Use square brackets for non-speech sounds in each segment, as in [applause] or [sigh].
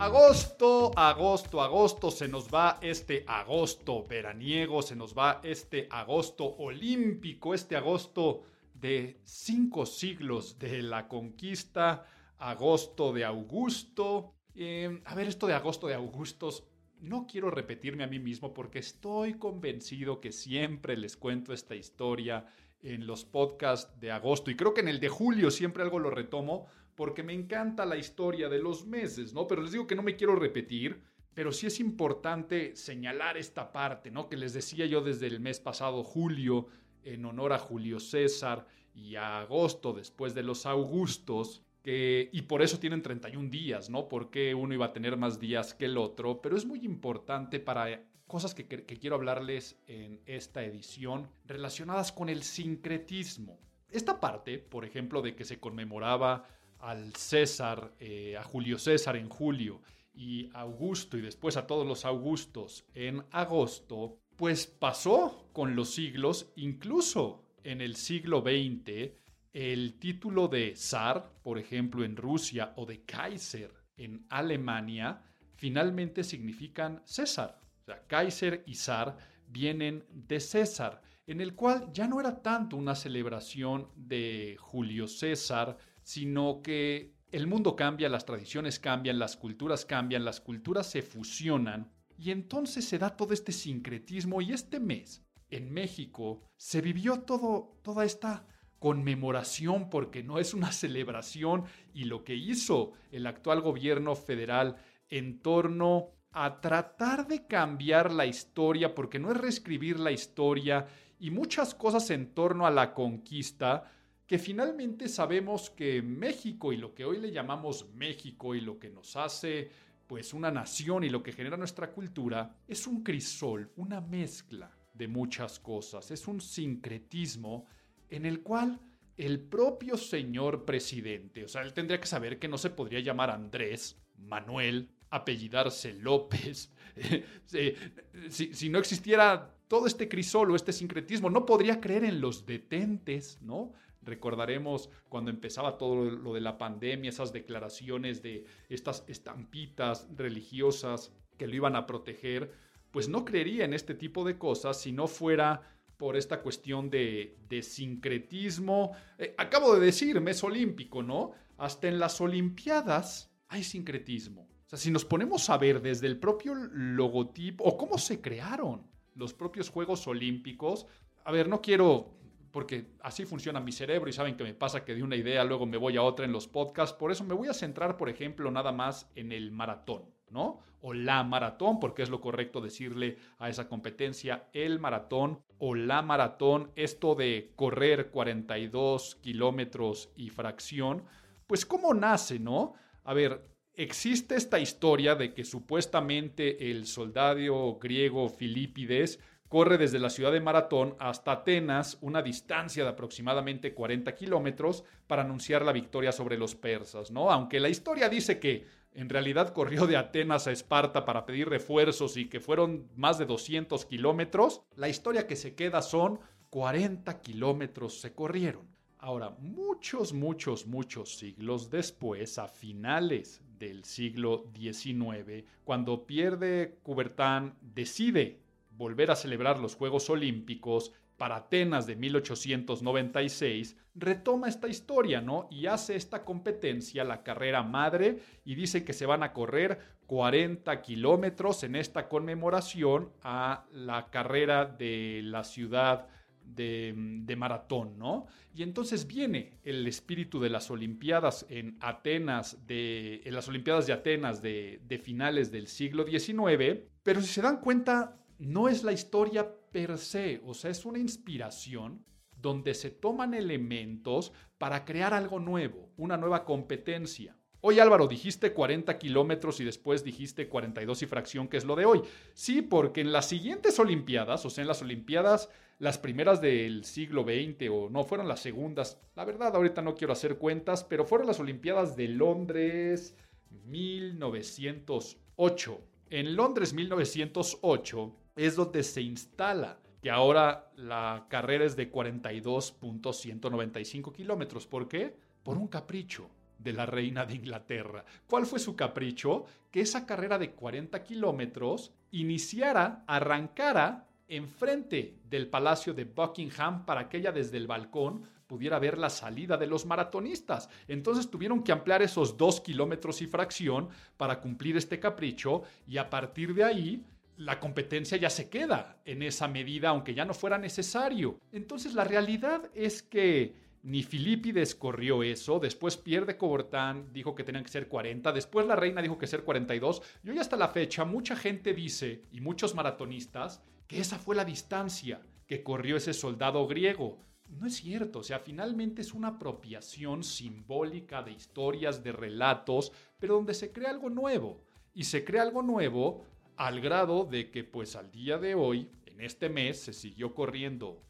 Agosto, agosto, agosto, se nos va este agosto veraniego, se nos va este agosto olímpico, este agosto de cinco siglos de la conquista, agosto de Augusto. Em, a ver, esto de agosto de Augustos, no quiero repetirme a mí mismo porque estoy convencido que siempre les cuento esta historia en los podcasts de agosto y creo que en el de julio siempre algo lo retomo porque me encanta la historia de los meses, ¿no? Pero les digo que no me quiero repetir, pero sí es importante señalar esta parte, ¿no? Que les decía yo desde el mes pasado, julio, en honor a Julio César, y a agosto, después de los Augustos, que, y por eso tienen 31 días, ¿no? Porque uno iba a tener más días que el otro, pero es muy importante para cosas que, que quiero hablarles en esta edición relacionadas con el sincretismo. Esta parte, por ejemplo, de que se conmemoraba al César, eh, a Julio César en julio y Augusto y después a todos los Augustos en agosto, pues pasó con los siglos, incluso en el siglo XX, el título de zar, por ejemplo, en Rusia, o de Kaiser en Alemania, finalmente significan César. O sea, Kaiser y zar vienen de César, en el cual ya no era tanto una celebración de Julio César, sino que el mundo cambia, las tradiciones cambian, las culturas cambian, las culturas se fusionan y entonces se da todo este sincretismo y este mes en México se vivió todo, toda esta conmemoración porque no es una [laughs] celebración y lo que hizo el actual gobierno federal en torno a tratar de cambiar la historia porque no es reescribir la historia y muchas cosas en torno a la conquista que finalmente sabemos que México y lo que hoy le llamamos México y lo que nos hace pues una nación y lo que genera nuestra cultura es un crisol, una mezcla de muchas cosas, es un sincretismo en el cual el propio señor presidente, o sea, él tendría que saber que no se podría llamar Andrés, Manuel, apellidarse López, [laughs] si, si, no existiera todo este crisol o este sincretismo, no podría creer en los detentes, ¿no? Recordaremos cuando empezaba todo lo de la pandemia, esas declaraciones de estas estampitas religiosas que lo iban a proteger, pues no creería en este tipo de cosas si no fuera por esta cuestión de, sincretismo. Eh, acabo de decir, mes olímpico, ¿no? Hasta en las Olimpiadas hay sincretismo. O sea, si nos ponemos a ver desde el propio logotipo o cómo se crearon los propios Juegos Olímpicos, a ver, no quiero porque así funciona mi cerebro y saben que me pasa que de una idea luego me voy a otra en los podcasts. Por eso me voy a centrar, por ejemplo, nada más en el maratón, ¿no? O la maratón, porque es lo correcto decirle a esa competencia el maratón o la maratón. Esto de correr 42 kilómetros y fracción, pues ¿cómo nace, no? A ver, existe esta historia de que supuestamente el soldado griego Filipides corre desde la ciudad de Maratón hasta Atenas, una distancia de aproximadamente 40 kilómetros, para anunciar la victoria sobre los persas, ¿no? Aunque la historia dice que en realidad corrió de Atenas a Esparta para pedir refuerzos y que fueron más de 200 kilómetros, la historia que se queda son 40 kilómetros se corrieron. Ahora, muchos, muchos, muchos siglos después, a finales del siglo XIX, cuando pierde Coubertin, decide volver a celebrar los Juegos Olímpicos para Atenas de 1896, retoma esta historia, ¿no? Y hace esta competencia, la carrera madre, y dice que se van a correr 40 kilómetros en esta conmemoración a la carrera de la ciudad de, maratón, ¿no? Y entonces viene el espíritu de las Olimpiadas en Atenas, de, en las Olimpiadas de Atenas de, de finales del siglo XIX, pero si se dan cuenta, no es la historia per se, o sea, es una inspiración donde se toman elementos para crear algo nuevo, una nueva competencia. Hoy Álvaro dijiste 40 kilómetros y después dijiste 42 y fracción, que es lo de hoy. Sí, porque en las siguientes Olimpiadas, o sea, en las Olimpiadas, las primeras del siglo XX, o no, fueron las segundas, la verdad ahorita no quiero hacer cuentas, pero fueron las Olimpiadas de Londres 1908. En Londres 1908 es donde se instala que ahora la carrera es de 42.195 kilómetros. ¿Por qué? Por un capricho de la reina de Inglaterra. ¿Cuál fue su capricho? Que esa carrera de 40 kilómetros iniciara, arrancara enfrente del Palacio de Buckingham para que ella desde el balcón pudiera ver la salida de los maratonistas. Entonces tuvieron que ampliar esos dos kilómetros y fracción para cumplir este capricho y a partir de ahí la competencia ya se queda en esa medida, aunque ya no fuera necesario. Entonces la realidad es que ni Filipides corrió eso, después pierde Cobortán, dijo que tenían que ser 40, después la reina dijo que ser 42, y hoy hasta la fecha mucha gente dice, y muchos maratonistas, que esa fue la distancia que corrió ese soldado griego. No es cierto, o sea, finalmente es una apropiación simbólica de historias, de relatos, pero donde se crea algo nuevo. Y se crea algo nuevo al grado de que pues al día de hoy, en este mes, se siguió corriendo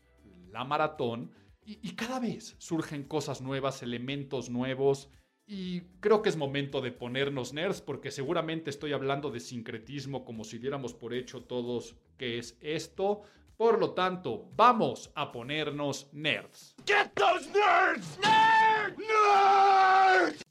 la maratón y, cada vez surgen cosas nuevas, elementos nuevos. Y creo que es momento de ponernos nerds porque seguramente estoy hablando de sincretismo como si diéramos por hecho todos que es esto. Por lo tanto, vamos a ponernos nerds. Get those nerds! Nerds! Nerds!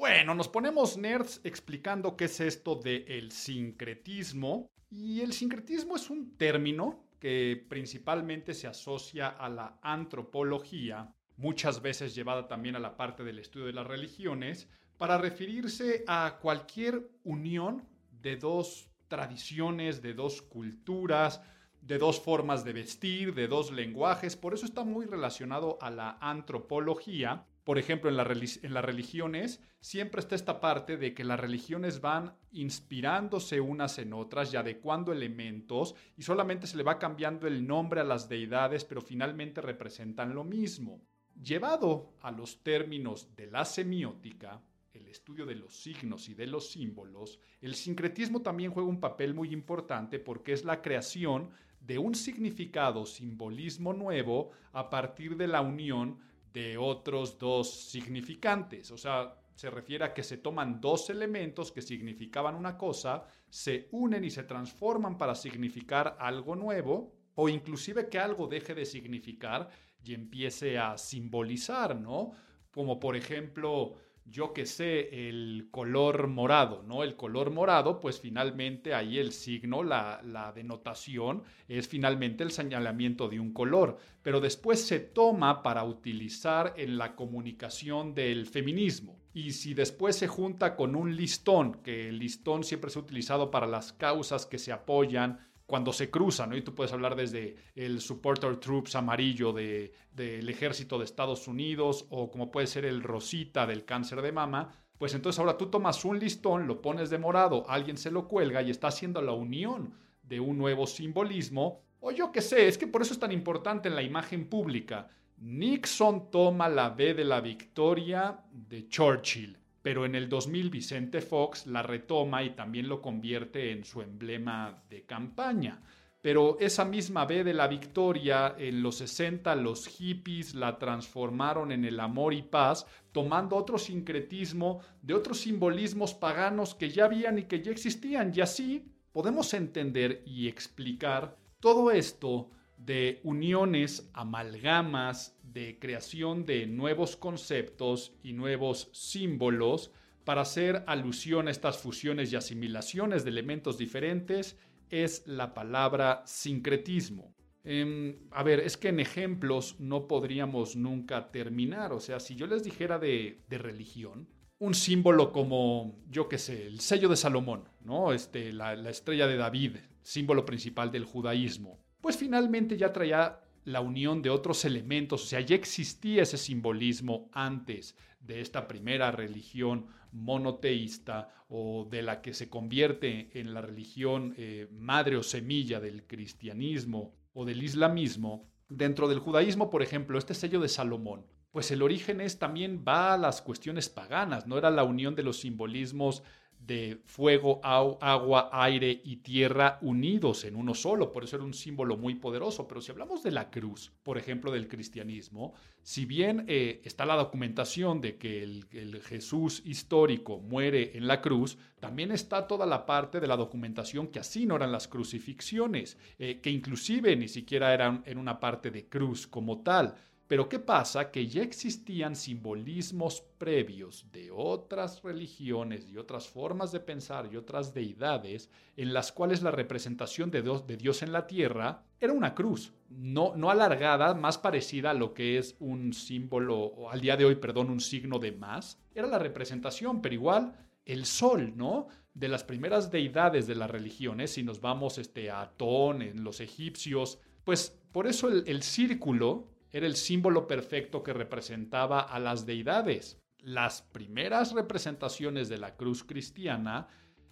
Bueno, nos ponemos nerds explicando qué es esto del sincretismo. Y el sincretismo es un término que principalmente se asocia a la antropología, muchas veces llevada también a la parte del estudio de las religiones, para referirse a cualquier unión de dos tradiciones, de dos culturas, de dos formas de vestir, de dos lenguajes. Por eso está muy relacionado a la antropología por ejemplo, en, las religiones siempre está esta parte de que las religiones van inspirándose unas en otras y adecuando elementos y solamente se le va cambiando el nombre a las deidades, pero finalmente representan lo mismo. Llevado a los términos de la semiótica, el estudio de los signos y de los símbolos, el sincretismo también juega un papel muy importante porque es la creación de un significado, simbolismo nuevo a partir de la unión de otros dos significantes. O sea, se refiere a que se toman dos elementos que significaban una cosa, se unen y se transforman para significar algo nuevo, o inclusive que algo deje de significar y empiece a simbolizar, ¿no? Como por ejemplo, yo que sé, el color morado, ¿no? El color morado, pues finalmente ahí el signo, la, la, denotación, es finalmente el señalamiento de un color, pero después se toma para utilizar en la comunicación del feminismo. Y si después se junta con un listón, que el listón siempre se ha utilizado para las causas que se apoyan, cuando se cruzan, ¿no? Y tú puedes hablar desde el Supporter Troops amarillo del de, ejército de Estados Unidos o como puede ser el Rosita del cáncer de mama, pues entonces ahora tú tomas un listón, lo pones de morado, alguien se lo cuelga y está haciendo la unión de un nuevo simbolismo. O yo qué sé, es que por eso es tan importante en la imagen pública. Nixon toma la B de la victoria de Churchill pero en el 2000 Vicente Fox la retoma y también lo convierte en su emblema de campaña. Pero esa misma B de la victoria, en los 60 los hippies la transformaron en el amor y paz, tomando otro sincretismo de otros simbolismos paganos que ya habían y que ya existían. Y así podemos entender y explicar todo esto de uniones, amalgamas, de creación de nuevos conceptos y nuevos símbolos para hacer alusión a estas fusiones y asimilaciones de elementos diferentes es la palabra sincretismo. Em, a ver, es que en ejemplos no podríamos nunca terminar. O sea, si yo les dijera de, religión, un símbolo como, yo qué sé, el sello de Salomón, ¿no? Este, la estrella de David, símbolo principal del judaísmo, pues finalmente ya traía la unión de otros elementos, o sea, ya existía ese simbolismo antes de esta primera religión monoteísta o de la que se convierte en la religión eh, madre o semilla del cristianismo o del islamismo. Dentro del judaísmo, por ejemplo, este sello de Salomón, pues el origen es también va a las cuestiones paganas, no era la unión de los simbolismos de fuego, agua, aire y tierra unidos en uno solo. Por eso era un símbolo muy poderoso. Pero si hablamos de la cruz, por ejemplo, del cristianismo, si bien eh, está la documentación de que el, Jesús histórico muere en la cruz, también está toda la parte de la documentación que así no eran las crucifixiones, eh, que inclusive ni siquiera eran en una parte de cruz como tal. Pero ¿qué pasa? Que ya existían simbolismos previos de otras religiones y otras formas de pensar y otras deidades en las cuales la representación de Dios, en la tierra era una cruz, no, no alargada, más parecida a lo que es un símbolo, o al día de hoy, perdón, un signo de más. Era la representación, pero igual el sol, ¿no? De las primeras deidades de las religiones, si nos vamos este, a Atón, en los egipcios, pues por eso el círculo era el símbolo perfecto que representaba a las deidades. Las primeras representaciones de la cruz cristiana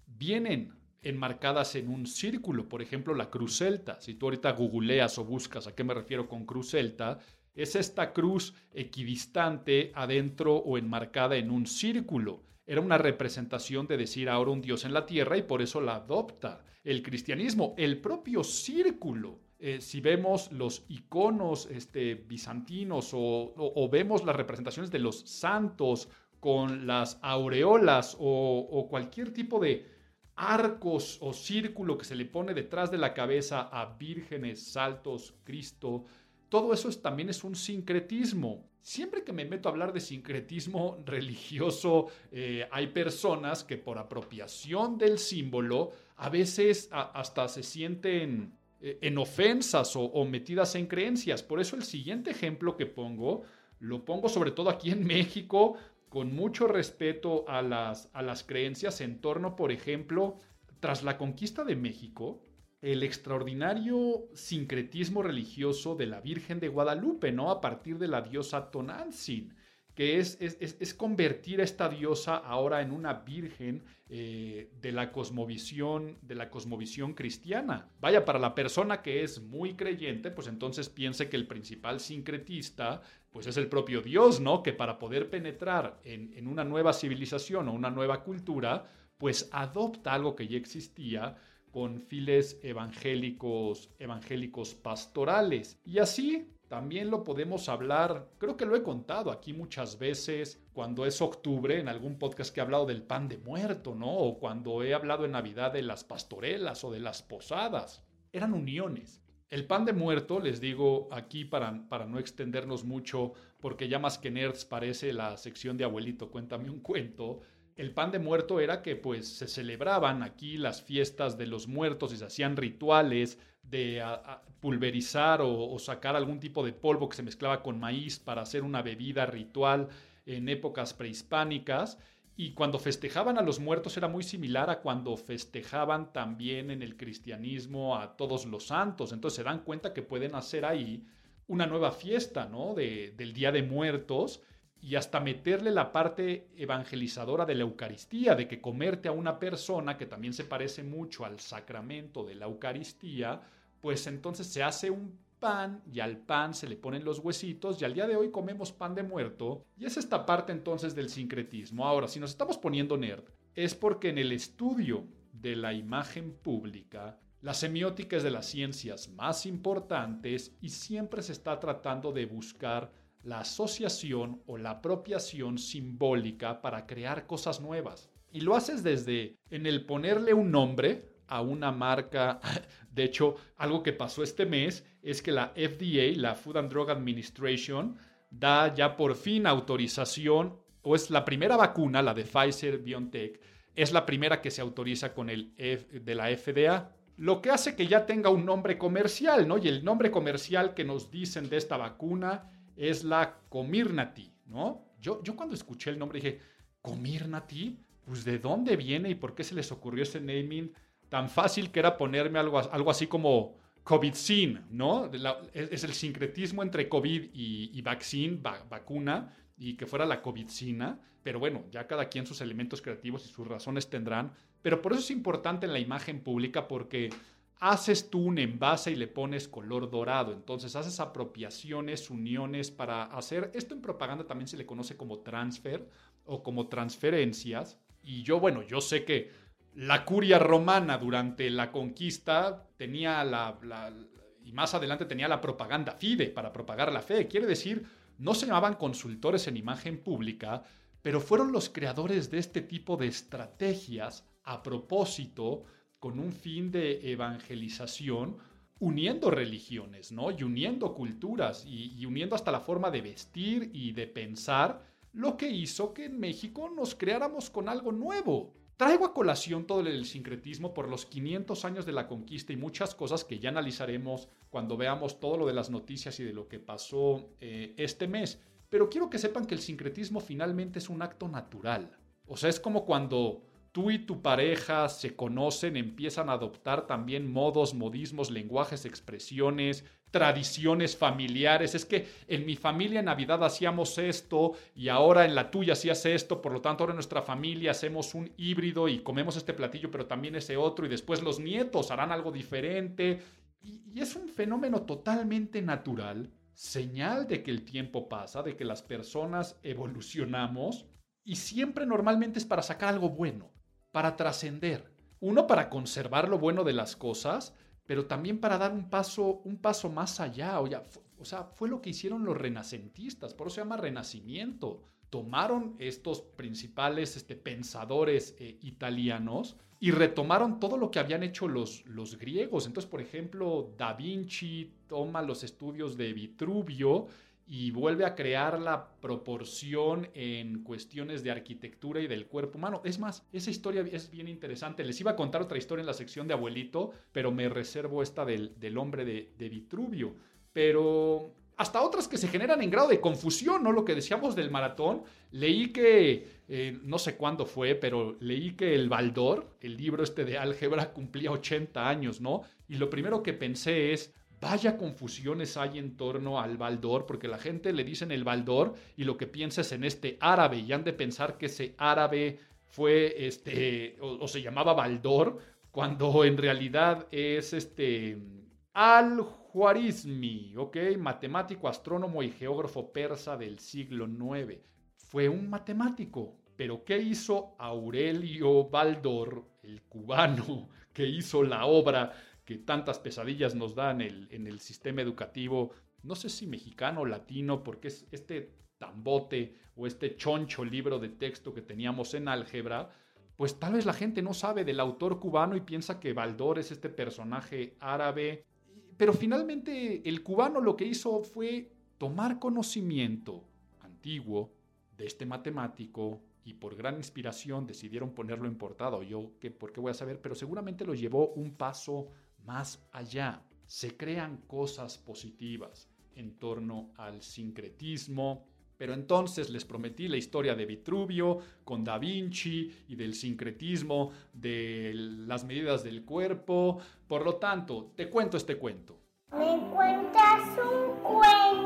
vienen enmarcadas en un círculo, por ejemplo la cruz celta. Si tú ahorita googleas o buscas a qué me refiero con cruz celta, es esta cruz equidistante adentro o enmarcada en un círculo. Era una representación de decir ahora un Dios en la tierra y por eso la adopta el cristianismo. El propio círculo eh, si vemos los iconos este, bizantinos o, vemos las representaciones de los santos con las aureolas o, cualquier tipo de arcos o círculo que se le pone detrás de la cabeza a vírgenes, saltos, Cristo, todo eso también es un sincretismo. Siempre que me meto a hablar de sincretismo [laughs] religioso, eh, hay personas que por apropiación del símbolo a veces hasta se sienten en ofensas o, metidas en creencias. Por eso el siguiente ejemplo que pongo, lo pongo sobre todo aquí en [laughs] México, con mucho respeto a las, a las creencias en torno, por ejemplo, tras la conquista de México, el extraordinario sincretismo religioso de la Virgen de Guadalupe, ¿no? A partir de la diosa Tonantzin que es, es, convertir a esta diosa ahora en una virgen eh, de, la cosmovisión, de la cosmovisión cristiana. Vaya, para la persona que es muy creyente, pues entonces piense que el principal sincretista pues es el propio Dios, ¿no? Que para poder penetrar en, en una nueva civilización o una nueva cultura, pues adopta algo que ya existía con files evangélicos, evangélicos pastorales. Y así también lo podemos hablar, creo que lo he contado aquí muchas veces, cuando es octubre, en algún podcast que he hablado del pan de muerto, ¿no? O cuando he hablado en Navidad de las pastorelas o de las posadas. Eran uniones. El pan de muerto, les digo aquí para, para no extendernos mucho, porque ya más que nerds parece la sección de abuelito, cuéntame un cuento. El pan de muerto era que pues se celebraban aquí las fiestas de los muertos y se hacían rituales de pulverizar o, sacar algún tipo de polvo que se mezclaba con maíz para hacer una bebida ritual en épocas prehispánicas. Y cuando festejaban a los muertos era muy similar a cuando festejaban también en el cristianismo a todos los santos. Entonces se dan cuenta que pueden hacer ahí una nueva fiesta, ¿no? del Día de Muertos y hasta meterle la parte evangelizadora de la Eucaristía, de que comerte a una persona que también se parece mucho al sacramento de la Eucaristía, pues entonces se hace un pan y al pan se le ponen los huesitos y al día de hoy comemos pan de muerto y es esta parte entonces del sincretismo. Ahora, si nos estamos poniendo nerd, es porque en el estudio de la imagen pública, la semiótica es de las ciencias más importantes y siempre se está tratando de buscar la asociación o la apropiación simbólica para crear cosas nuevas. Y lo haces desde en el ponerle un nombre a una marca. De hecho, algo que pasó este mes es que la FDA, la Food and Drug Administration, da ya por fin autorización, o es la primera vacuna, la de Pfizer BioNTech, es la primera que se autoriza con el de la FDA. Lo que hace que ya tenga un nombre comercial, ¿no? Y el nombre comercial que nos dicen de esta vacuna es la Comirnaty, ¿no? Yo, yo cuando escuché el nombre dije, ¿Comirnaty? Pues ¿de dónde viene y por qué se les ocurrió ese naming tan fácil que era ponerme algo, algo así como, COVID-sin, ¿no? es, el sincretismo entre COVID y, y vaccine, vacuna, y que fuera la COVIDcina, pero bueno, ya cada quien sus elementos creativos y sus razones tendrán, pero por eso es importante en la imagen pública porque haces tú un envase y le pones color dorado, entonces haces apropiaciones, uniones para hacer, esto en propaganda también se le conoce como transfer o como transferencias, y yo, bueno, yo sé que la curia romana durante la conquista tenía la, y más adelante tenía la propaganda fide para propagar la fe, quiere decir no se llamaban consultores en imagen pública, pero fueron los creadores de este tipo de estrategias a propósito con un fin de evangelización, uniendo religiones, ¿no? Y uniendo culturas y, y, uniendo hasta la forma de vestir y de pensar, lo que hizo que en México nos creáramos con algo nuevo. Traigo a colación todo el sincretismo por los 500 años de la conquista y muchas cosas que ya analizaremos cuando veamos todo lo de las noticias y de lo que pasó eh, este mes. Pero quiero que sepan que el sincretismo finalmente es un acto natural. O sea, es como cuando tú y tu pareja se conocen, empiezan a adoptar también modos, modismos, lenguajes, expresiones, tradiciones familiares. Es que en mi familia en Navidad hacíamos esto y ahora en la tuya hacías esto, por lo tanto ahora en nuestra familia hacemos un híbrido y comemos este platillo, pero también ese otro y después los nietos harán algo diferente. Y, y es un fenómeno totalmente natural, señal de que el tiempo pasa, de que las personas evolucionamos y siempre normalmente es para sacar algo bueno, para trascender. Uno, para conservar lo bueno de las cosas, pero también para dar un paso, un paso más allá. O, sea, fue lo que hicieron los renacentistas, por eso se llama renacimiento. Tomaron estos principales este, pensadores eh, italianos y retomaron todo lo que habían hecho los, los griegos. Entonces, por ejemplo, Da Vinci toma los estudios de Vitruvio y vuelve a crear la proporción en cuestiones de arquitectura y del cuerpo humano. Es más, esa historia es bien interesante. Les iba a contar otra historia en la sección de abuelito, pero me reservo esta del, hombre de, Vitruvio. Pero hasta otras que se generan en grado de confusión, ¿no? Lo que decíamos del maratón, leí que, eh, no sé cuándo fue, pero leí que el Baldor, el libro este de álgebra, cumplía 80 años, ¿no? Y lo primero que pensé es, Vaya confusiones hay en torno al Baldor, porque la gente le dicen el Baldor y lo que piensa es en este árabe, y han de pensar que ese árabe fue, este, o, se llamaba Baldor, cuando en realidad es este Al-Juarizmi, ¿ok? Matemático, astrónomo y geógrafo persa del siglo IX. Fue un matemático, pero ¿qué hizo Aurelio Baldor, el cubano, que hizo la obra que tantas pesadillas nos dan en el, sistema educativo, no sé si mexicano o latino, porque es este tambote o este choncho libro de texto que teníamos en álgebra, pues tal vez la gente no sabe del autor cubano y piensa que Baldor es este personaje árabe, pero finalmente el cubano lo que hizo fue tomar conocimiento antiguo de este matemático y por gran inspiración decidieron ponerlo en portada. Yo, ¿qué, ¿por qué voy a saber? Pero seguramente lo llevó un paso más allá. Se crean cosas positivas en torno al sincretismo. Pero entonces les prometí la historia de Vitruvio con Da Vinci y del sincretismo, de las medidas del cuerpo. Por lo tanto, te cuento este cuento. ¿Me cuentas un cuento?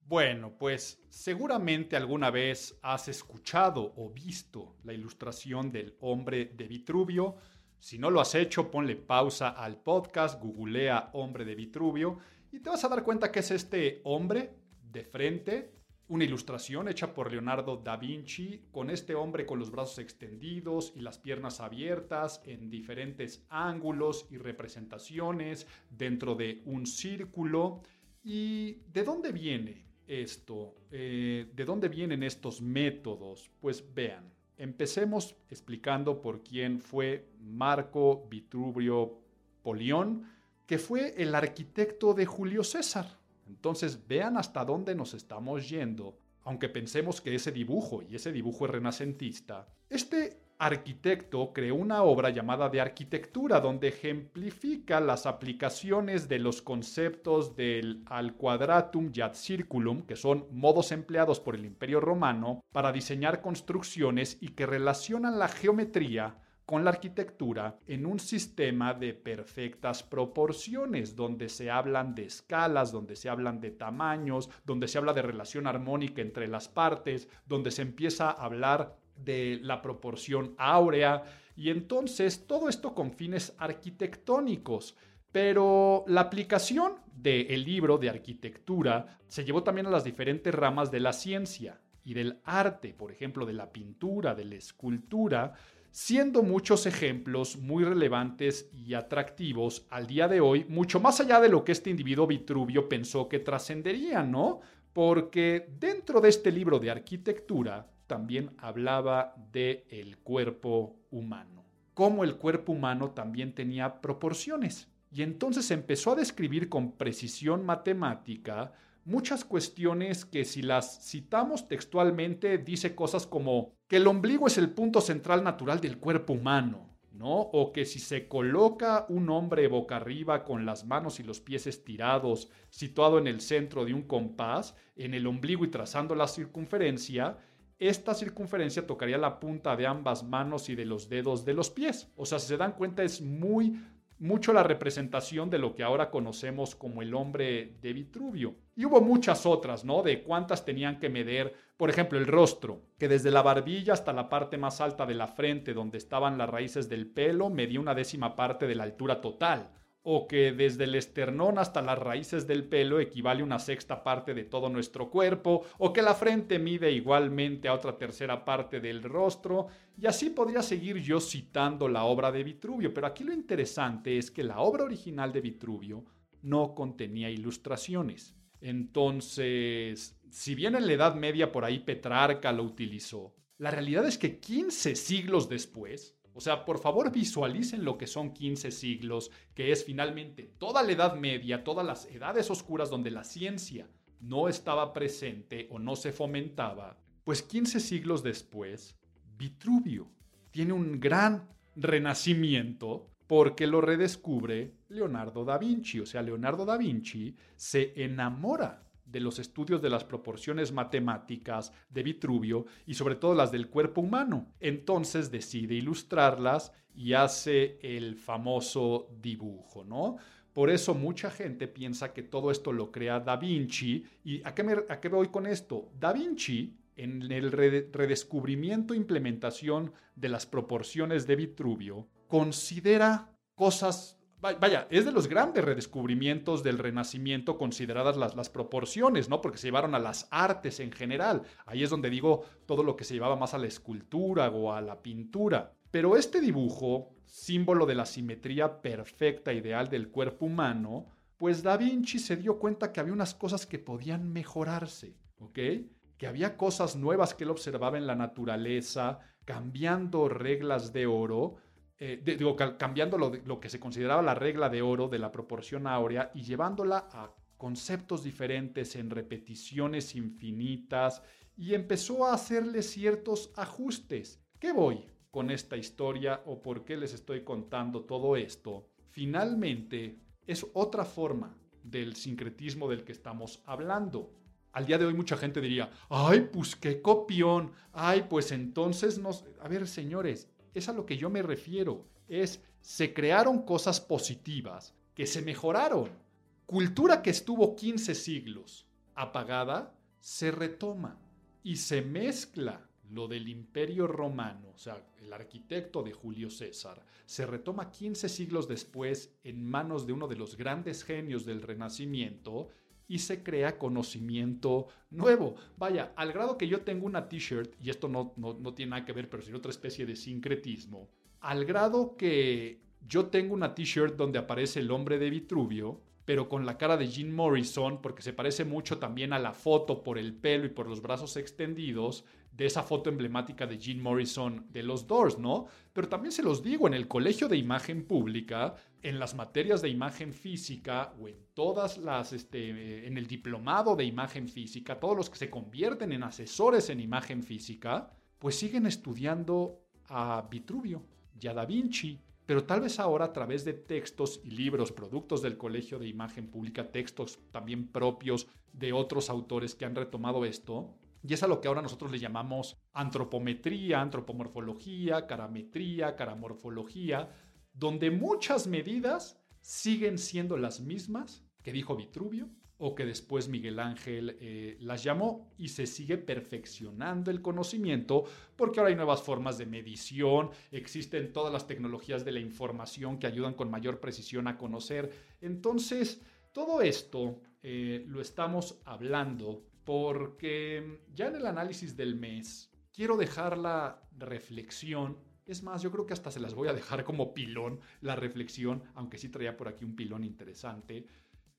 Bueno, pues seguramente alguna vez has escuchado o visto la ilustración del hombre de Vitruvio si no lo has hecho, ponle pausa al podcast, googlea hombre de Vitruvio y te vas a dar cuenta que es este hombre de frente, una ilustración hecha por Leonardo da Vinci con este hombre con los brazos extendidos y las piernas abiertas en diferentes ángulos y representaciones dentro de un círculo. ¿Y de dónde viene esto? Eh, ¿De dónde vienen estos métodos? Pues vean. Empecemos explicando por quién fue Marco Vitruvio Polión, que fue el arquitecto de Julio César. Entonces vean hasta dónde nos estamos yendo, aunque pensemos que ese dibujo, y ese dibujo es renacentista, este arquitecto creó una obra llamada de arquitectura donde ejemplifica las aplicaciones de los conceptos del al quadratum y ad circulum, que son modos empleados por el Imperio Romano para diseñar construcciones y que relacionan la geometría con la arquitectura en un sistema de perfectas proporciones, donde se hablan de escalas, donde se hablan de tamaños, donde se habla de relación armónica entre las partes, donde se empieza a hablar de la proporción áurea, y entonces todo esto con fines arquitectónicos. Pero la aplicación del libro de arquitectura se llevó también a las diferentes ramas de la ciencia y del arte, por ejemplo, de la pintura, de la escultura, siendo muchos ejemplos muy relevantes y atractivos al día de hoy, mucho más allá de lo que este individuo Vitruvio pensó que trascendería, ¿no? Porque dentro de este libro de arquitectura también hablaba de el cuerpo humano, cómo el cuerpo humano también tenía proporciones. Y entonces empezó a describir con precisión matemática muchas cuestiones que si las citamos textualmente dice cosas como que el ombligo es el punto central natural del cuerpo humano, ¿no? O que si se coloca un hombre boca arriba con las manos y los pies estirados, situado en el centro de un compás, en el ombligo y trazando la circunferencia, esta circunferencia tocaría la punta de ambas manos y de los dedos de los pies. O sea, si se dan cuenta, es muy mucho la representación de lo que ahora conocemos como el hombre de Vitruvio. Y hubo muchas otras, ¿no? De cuántas tenían que medir, por ejemplo, el rostro, que desde la barbilla hasta la parte más alta de la frente, donde estaban las raíces del pelo, medía una décima parte de la altura total o que desde el esternón hasta las raíces del pelo equivale a una sexta parte de todo nuestro cuerpo, o que la frente mide igualmente a otra tercera parte del rostro, y así podría seguir yo citando la obra de Vitruvio, pero aquí lo interesante es que la obra original de Vitruvio no contenía ilustraciones. Entonces, si bien en la Edad Media por ahí Petrarca lo utilizó, la realidad es que 15 siglos después, o sea, por favor visualicen lo que son 15 siglos, que es finalmente toda la Edad Media, todas las edades oscuras donde la ciencia no estaba presente o no se fomentaba. Pues 15 siglos después, Vitruvio tiene un gran renacimiento porque lo redescubre Leonardo da Vinci. O sea, Leonardo da Vinci se enamora de los estudios de las proporciones matemáticas de Vitruvio y sobre todo las del cuerpo humano. Entonces decide ilustrarlas y hace el famoso dibujo, ¿no? Por eso mucha gente piensa que todo esto lo crea Da Vinci. ¿Y a qué, me, a qué voy con esto? Da Vinci, en el redescubrimiento e implementación de las proporciones de Vitruvio, considera cosas vaya, es de los grandes redescubrimientos del Renacimiento consideradas las, proporciones, ¿no? Porque se llevaron a las artes en general. Ahí es donde digo todo lo que se llevaba más a la escultura o a la pintura. Pero este dibujo, símbolo de la simetría perfecta ideal del cuerpo humano, pues Da Vinci se dio cuenta que había unas cosas que podían mejorarse, ¿ok? Que había cosas nuevas que él observaba en la naturaleza, cambiando reglas de oro, eh, digo, cambiando lo, lo, que se consideraba la regla de oro de la proporción áurea y llevándola a conceptos diferentes en repeticiones infinitas y empezó a hacerle ciertos ajustes. ¿Qué voy con esta historia o por qué les estoy contando todo esto? Finalmente, es otra forma del sincretismo del que estamos hablando. Al día de hoy mucha gente diría, ay, pues qué copión, ay, pues entonces nos... A ver, señores, es a lo que yo me refiero. Es, se crearon cosas positivas que se mejoraron. Cultura que estuvo 15 siglos apagada, se retoma y se mezcla lo del imperio romano, o sea, el arquitecto de Julio César, se retoma 15 siglos después en manos de uno de los grandes genios del Renacimiento y se crea conocimiento nuevo. Vaya, al grado que yo tengo una t-shirt, y esto no, no, tiene nada que ver, pero sí otra especie de sincretismo, al grado que yo tengo una t-shirt donde aparece el hombre de Vitruvio, pero con la cara de Jim Morrison, porque se parece mucho también a la foto por el pelo y por los brazos extendidos de esa foto emblemática de Jim Morrison de los Doors, ¿no? Pero también se los digo, en el Colegio de Imagen Pública, en las materias de imagen física o en todas las, este, en el diplomado de imagen física, todos los que se convierten en asesores en imagen física, pues siguen estudiando a Vitruvio y a Da Vinci, pero tal vez ahora a través de textos y libros, productos del Colegio de Imagen Pública, textos también propios de otros autores que han retomado esto, Y es a lo que ahora nosotros le llamamos antropometría, antropomorfología, carametría, caramorfología, donde muchas medidas siguen siendo las mismas que dijo Vitruvio o que después Miguel Ángel eh, las llamó y se sigue perfeccionando el conocimiento porque ahora hay nuevas formas de medición, existen todas las tecnologías de la información que ayudan con mayor precisión a conocer. Entonces, todo esto eh, lo estamos hablando porque ya en el análisis del mes quiero dejar la reflexión. Es más, yo creo que hasta se las voy a dejar como pilón la reflexión, aunque sí traía por aquí un pilón interesante.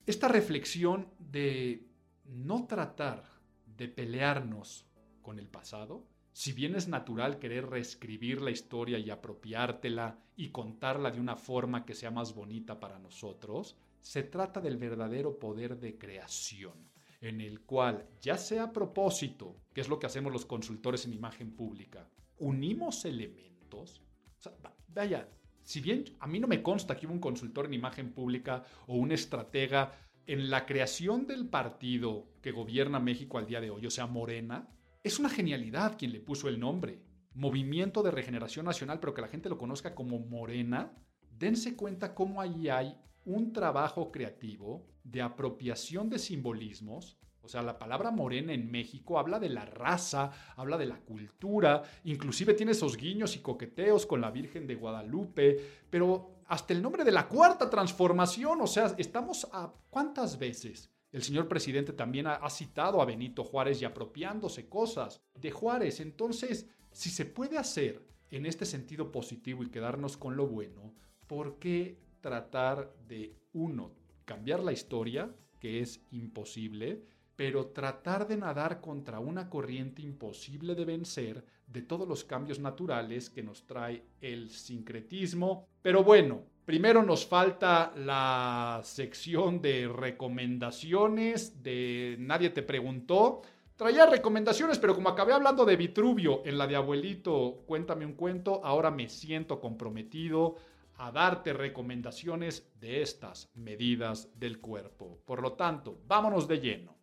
Esta reflexión de no tratar de pelearnos con el pasado, si bien es natural querer reescribir la historia y apropiártela y contarla de una forma que sea más bonita para nosotros, se trata del verdadero poder de creación en el cual, ya sea a propósito, que es lo que hacemos los consultores en imagen pública, unimos elementos. Vaya, si bien a mí no me consta que hubo un consultor en imagen pública o un estratega en la creación del partido que gobierna México al día de hoy, o sea, Morena, es una genialidad quien le puso el nombre. Movimiento de Regeneración Nacional, pero que la gente lo conozca como Morena, dense cuenta cómo ahí hay un trabajo creativo de apropiación de simbolismos. O sea, la palabra morena en México habla de la raza, habla de la cultura, inclusive tiene esos guiños y coqueteos con la Virgen de Guadalupe, pero hasta el nombre de la cuarta transformación, o sea, estamos a cuántas veces el señor presidente también ha, citado a Benito Juárez y apropiándose cosas de Juárez. Entonces, si se puede hacer en este sentido positivo y quedarnos con lo bueno, ¿por qué tratar de, uno, cambiar la historia, que es imposible, pero tratar de nadar contra una corriente imposible de vencer de todos los cambios naturales que nos trae el sincretismo. Pero bueno, primero nos falta la sección de recomendaciones de Nadie te preguntó. Traía recomendaciones, pero como acabé hablando de Vitruvio en la de abuelito, cuéntame un cuento, ahora me siento comprometido a darte recomendaciones de estas medidas del cuerpo. Por lo tanto, vámonos de lleno.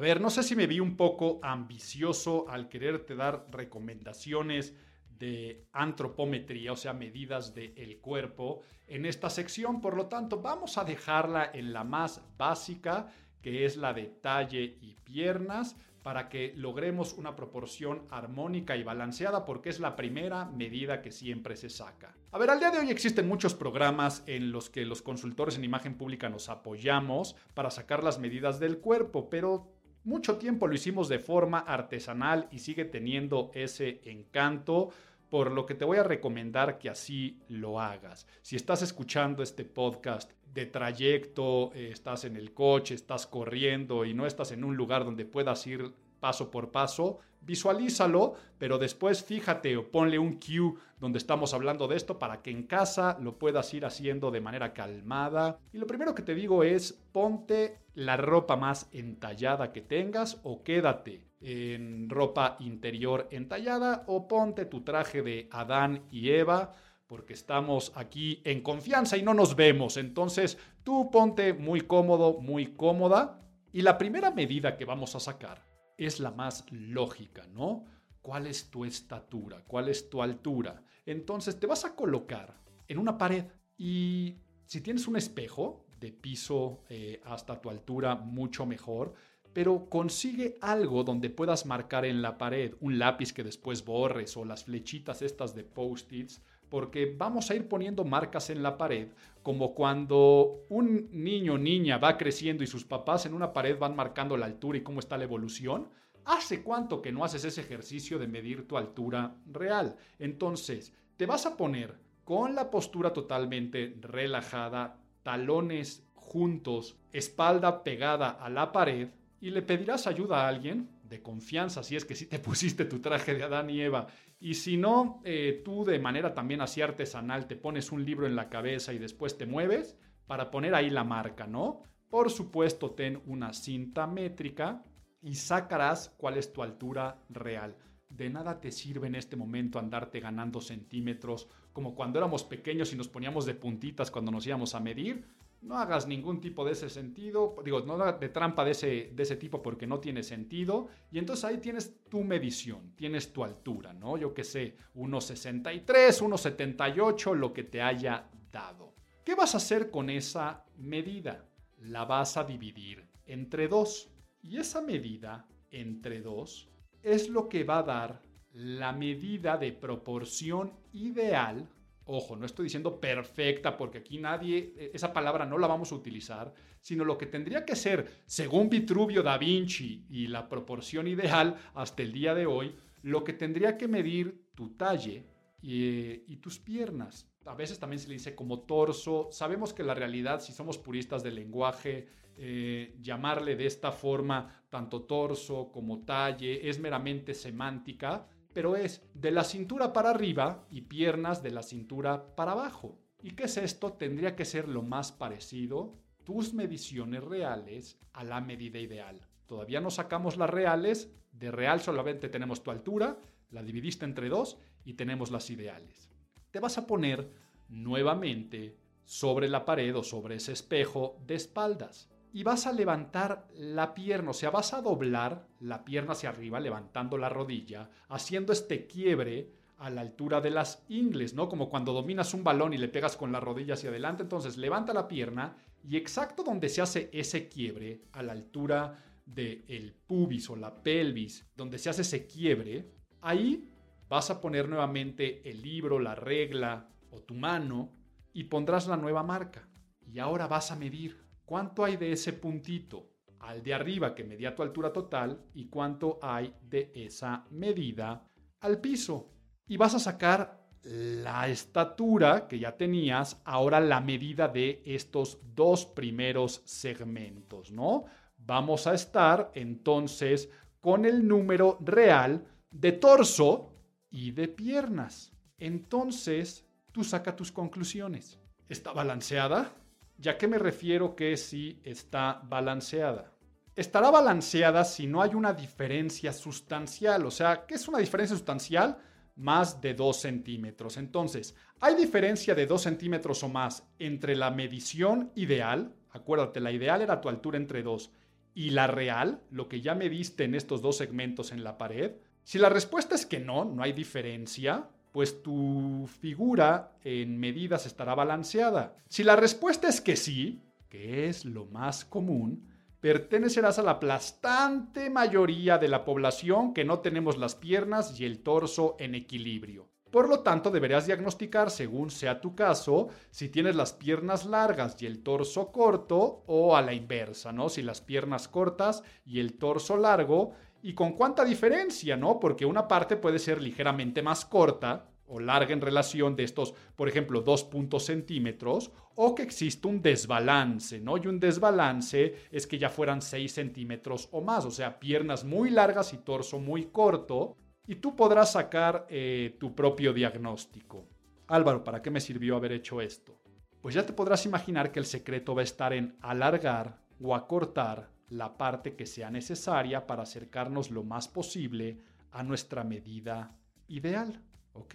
A ver, no sé si me vi un poco ambicioso al quererte dar recomendaciones de antropometría, o sea, medidas del cuerpo en esta sección. Por lo tanto, vamos a dejarla en la más básica, que es la de talle y piernas, para que logremos una proporción armónica y balanceada, porque es la primera medida que siempre se saca. A ver, al día de hoy existen muchos programas en los que los consultores en imagen pública nos apoyamos para sacar las medidas del cuerpo, pero mucho tiempo lo hicimos de forma artesanal y sigue teniendo ese encanto por lo que te voy a recomendar que así lo hagas. Si estás escuchando este podcast de trayecto, eh, estás en el coche, estás corriendo y no estás en un lugar donde puedas ir paso por paso, visualízalo, pero después fíjate o ponle un cue donde estamos hablando de esto para que en casa lo puedas ir haciendo de manera calmada. Y lo primero que te digo es ponte la ropa más entallada que tengas o quédate en ropa interior entallada o ponte tu traje de Adán y Eva porque estamos aquí en confianza y no nos vemos. Entonces tú ponte muy cómodo, muy cómoda. Y la primera medida que vamos a sacar es la más lógica, ¿no? ¿Cuál es tu estatura? ¿Cuál es tu altura? Entonces te vas a colocar en una pared y si tienes un espejo de piso eh, hasta tu altura, mucho mejor, pero consigue algo donde puedas marcar en la pared, un lápiz que después borres o las flechitas estas de post-its, porque vamos a ir poniendo marcas en la pared, como cuando un niño o niña va creciendo y sus papás en una pared van marcando la altura y cómo está la evolución. ¿Hace cuánto que no haces ese ejercicio de medir tu altura real? Entonces, te vas a poner con la postura totalmente relajada, talones juntos, espalda pegada a la pared y le pedirás ayuda a alguien de confianza, si es que sí te [laughs] pusiste tu traje de Adán y Eva. Y si no, eh, tú de manera también así artesanal te pones un libro en la cabeza y después te mueves para poner ahí la marca, ¿no? Por supuesto, ten una cinta métrica y sacarás cuál es tu altura real. de nada te sirve en este momento andarte ganando centímetros como cuando éramos pequeños y nos poníamos de puntitas cuando nos íbamos a medir. No hagas ningún tipo de ese sentido, digo, no de trampa de ese, de ese tipo porque no tiene sentido. Y entonces ahí tienes tu medición, tienes tu altura, ¿no? Yo qué sé, 1,63, 1,78, lo que te haya dado. ¿Qué vas a hacer con esa medida? La vas a dividir entre dos. Y esa medida entre dos es lo que va a dar la medida de proporción ideal. Ojo, no estoy diciendo perfecta porque aquí nadie, e, esa palabra no la vamos a utilizar, sino lo que tendría que ser, según Vitruvio da Vinci y la proporción ideal hasta el día de hoy, lo que tendría que medir tu talle y, y tus piernas. A veces también se le dice como torso. Sabemos que la realidad, si somos puristas del lenguaje, eh, llamarle de esta forma tanto torso como talle es meramente semántica, pero es de la cintura para arriba y piernas de la cintura para abajo. ¿Y qué es esto? Tendría que ser lo más parecido tus mediciones reales a la medida ideal. Todavía no sacamos las reales, de real solamente tenemos tu altura, la dividiste entre dos y tenemos las ideales. Te vas a poner nuevamente sobre la pared o sobre ese espejo de espaldas y vas a levantar la pierna, o sea, vas a doblar la pierna hacia arriba, levantando la rodilla, haciendo este quiebre a la altura de las ingles, ¿no? Como cuando dominas un balón y le pegas con la rodilla hacia adelante, entonces levanta la pierna y exacto donde se hace ese quiebre, a la altura del el pubis o la pelvis, donde se hace ese quiebre, ahí vas a poner nuevamente el libro, la regla o tu mano y pondrás la nueva marca. Y ahora vas a medir cuánto hay de ese puntito al de arriba que medía tu altura total y cuánto hay de esa medida al piso. Y vas a sacar la estatura que ya tenías, ahora la medida de estos dos primeros segmentos, ¿no? Vamos a estar entonces con el número real de torso y de piernas. Entonces, tú saca tus conclusiones. ¿Está balanceada? ¿Ya qué me refiero que si está balanceada? Estará balanceada si no hay una diferencia sustancial. O sea, ¿qué es una diferencia sustancial? Más de 2 centímetros. Entonces, ¿hay diferencia de 2 centímetros o más entre la medición ideal? Acuérdate, la ideal era tu altura entre 2 y la real, lo que ya mediste en estos dos segmentos en la pared. Si la respuesta es que no, no hay diferencia, pues tu figura en medidas estará balanceada. Si la respuesta es que sí, que es lo más común, pertenecerás a la aplastante mayoría de la población que no tenemos las piernas y el torso en equilibrio. Por lo tanto, deberás diagnosticar, según sea tu caso, si tienes las piernas largas y el torso corto o a la inversa, ¿no? Si las piernas cortas y el torso largo y con cuánta diferencia, ¿no? Porque una parte puede ser ligeramente más corta o larga en relación de estos, por ejemplo, dos puntos centímetros, o que existe un desbalance, ¿no? Y un desbalance es que ya fueran 6 centímetros o más, o sea, piernas muy largas y torso muy corto, y tú podrás sacar eh, tu propio diagnóstico. Álvaro, ¿para qué me sirvió haber hecho esto? Pues ya te podrás imaginar que el secreto va a estar en alargar o acortar la parte que sea necesaria para acercarnos lo más posible a nuestra medida ideal. ¿Ok?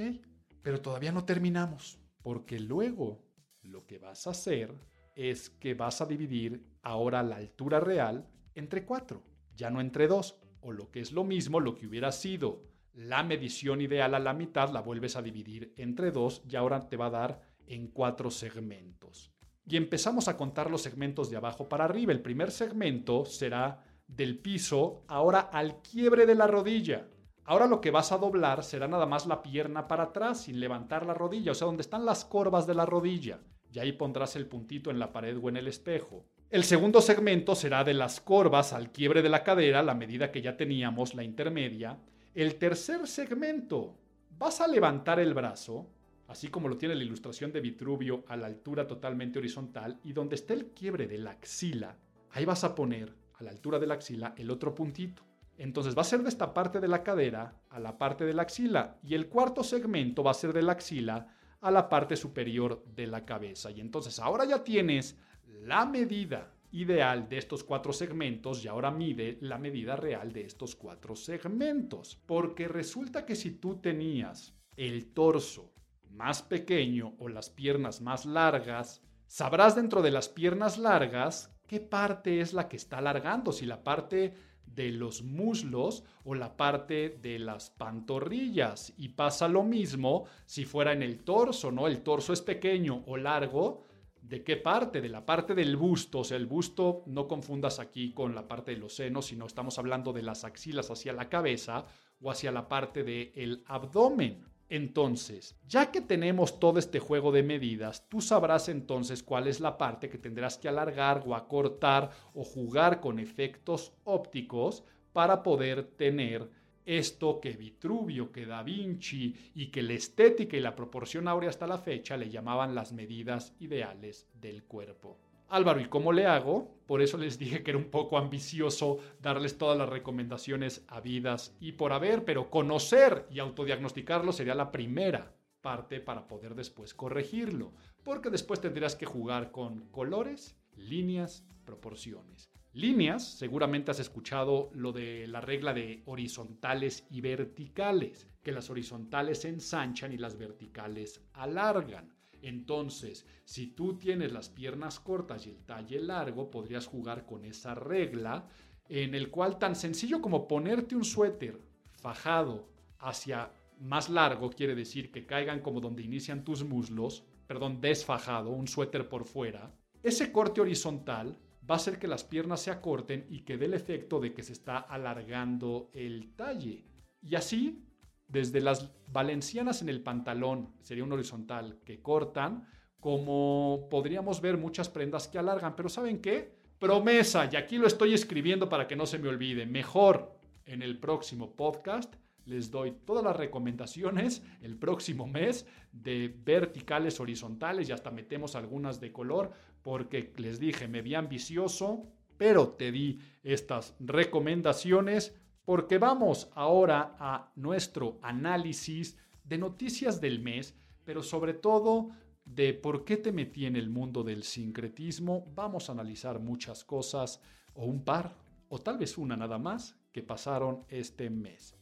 Pero todavía no terminamos, porque luego lo que vas a hacer es que vas a dividir ahora la altura real entre 4, ya no entre 2, o lo que es lo mismo, lo que hubiera sido la medición ideal a la mitad, la vuelves a dividir entre 2 y ahora te va a dar en 4 segmentos y empezamos a contar los segmentos de abajo para arriba. El primer segmento será del piso ahora al quiebre de la rodilla. Ahora lo que vas a doblar será nada más la pierna para atrás sin levantar la rodilla, o sea, donde están las corvas de la rodilla. Y ahí pondrás el puntito en la pared o en el espejo. El segundo segmento será de las corvas al quiebre de la cadera, la medida que ya teníamos, la intermedia. El tercer segmento, vas a levantar el brazo así como lo tiene la ilustración de Vitruvio a la altura totalmente horizontal, y donde está el quiebre de la axila, ahí vas a poner a la altura de la axila el otro puntito. Entonces va a ser de esta parte de la cadera a la parte de la axila y el cuarto segmento va a ser de la axila a la parte superior de la cabeza. Y entonces ahora ya tienes la medida ideal de estos cuatro segmentos y ahora mide la medida real de estos cuatro segmentos. Porque resulta que si tú tenías el torso más pequeño o las piernas más largas, sabrás dentro de las piernas largas qué parte es la que está alargando, si la parte de los muslos o la parte de las pantorrillas. Y pasa lo mismo si fuera en el torso, ¿no? El torso es pequeño o largo. ¿De qué parte? De la parte del busto. O sea, el busto no confundas aquí con la parte de los senos, sino estamos hablando de las axilas hacia la cabeza o hacia la parte del abdomen. Entonces, ya que tenemos todo este juego de medidas, tú sabrás entonces cuál es la parte que tendrás que alargar o acortar o jugar con efectos ópticos para poder tener esto que Vitruvio, que Da Vinci y que la estética y la proporción áurea hasta la fecha le llamaban las medidas ideales del cuerpo. Álvaro, ¿y cómo le hago? Por eso les dije que era un poco ambicioso darles todas las recomendaciones habidas y por haber, pero conocer y autodiagnosticarlo sería la primera parte para poder después corregirlo, porque después tendrías que jugar con colores, líneas, proporciones. Líneas, seguramente has escuchado lo de la regla de horizontales y verticales, que las horizontales ensanchan y las verticales alargan. Entonces, si tú tienes las piernas cortas y el talle largo, podrías jugar con esa regla en el cual tan sencillo como ponerte un suéter fajado hacia más largo, quiere decir que caigan como donde inician tus muslos, perdón, desfajado, un suéter por fuera, ese corte horizontal va a hacer que las piernas se acorten y que dé el efecto de que se está alargando el talle. Y así desde las valencianas en el pantalón, sería un horizontal, que cortan, como podríamos ver muchas prendas que alargan. Pero ¿saben qué? Promesa, y aquí lo estoy escribiendo para que no se me olvide. Mejor en el próximo podcast les doy todas las recomendaciones el próximo mes de verticales, horizontales y hasta metemos algunas de color porque les dije, me vi ambicioso, pero te di estas recomendaciones porque vamos ahora a nuestro análisis de noticias del mes, pero sobre todo de por qué te metí en el mundo del sincretismo. Vamos a analizar muchas cosas, o un par, o tal vez una nada más, que pasaron este mes.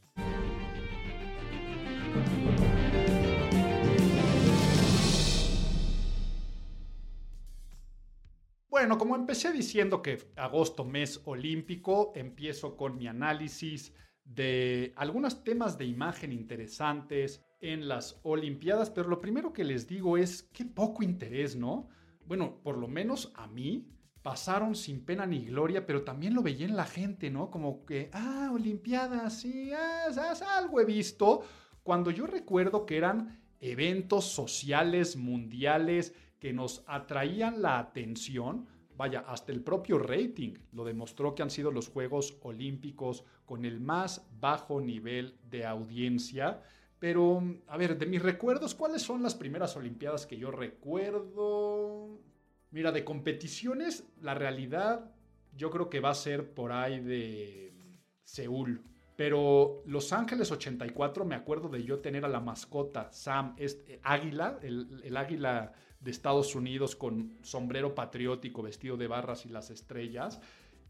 Bueno, como empecé diciendo que agosto mes olímpico, empiezo con mi análisis de algunos temas de imagen interesantes en las Olimpiadas, pero lo primero que les digo es qué poco interés, ¿no? Bueno, por lo menos a mí pasaron sin pena ni gloria, pero también lo veía en la gente, ¿no? Como que, ah, Olimpiadas, sí, ah, algo he visto, cuando yo recuerdo que eran eventos sociales, mundiales, que nos atraían la atención, vaya, hasta el propio rating lo demostró que han sido los Juegos Olímpicos con el más bajo nivel de audiencia. Pero, a ver, de mis recuerdos, ¿cuáles son las primeras Olimpiadas que yo recuerdo? Mira, de competiciones, la realidad yo creo que va a ser por ahí de Seúl. Pero Los Ángeles 84, me acuerdo de yo tener a la mascota Sam, este, águila, el, el águila de Estados Unidos con sombrero patriótico vestido de barras y las estrellas.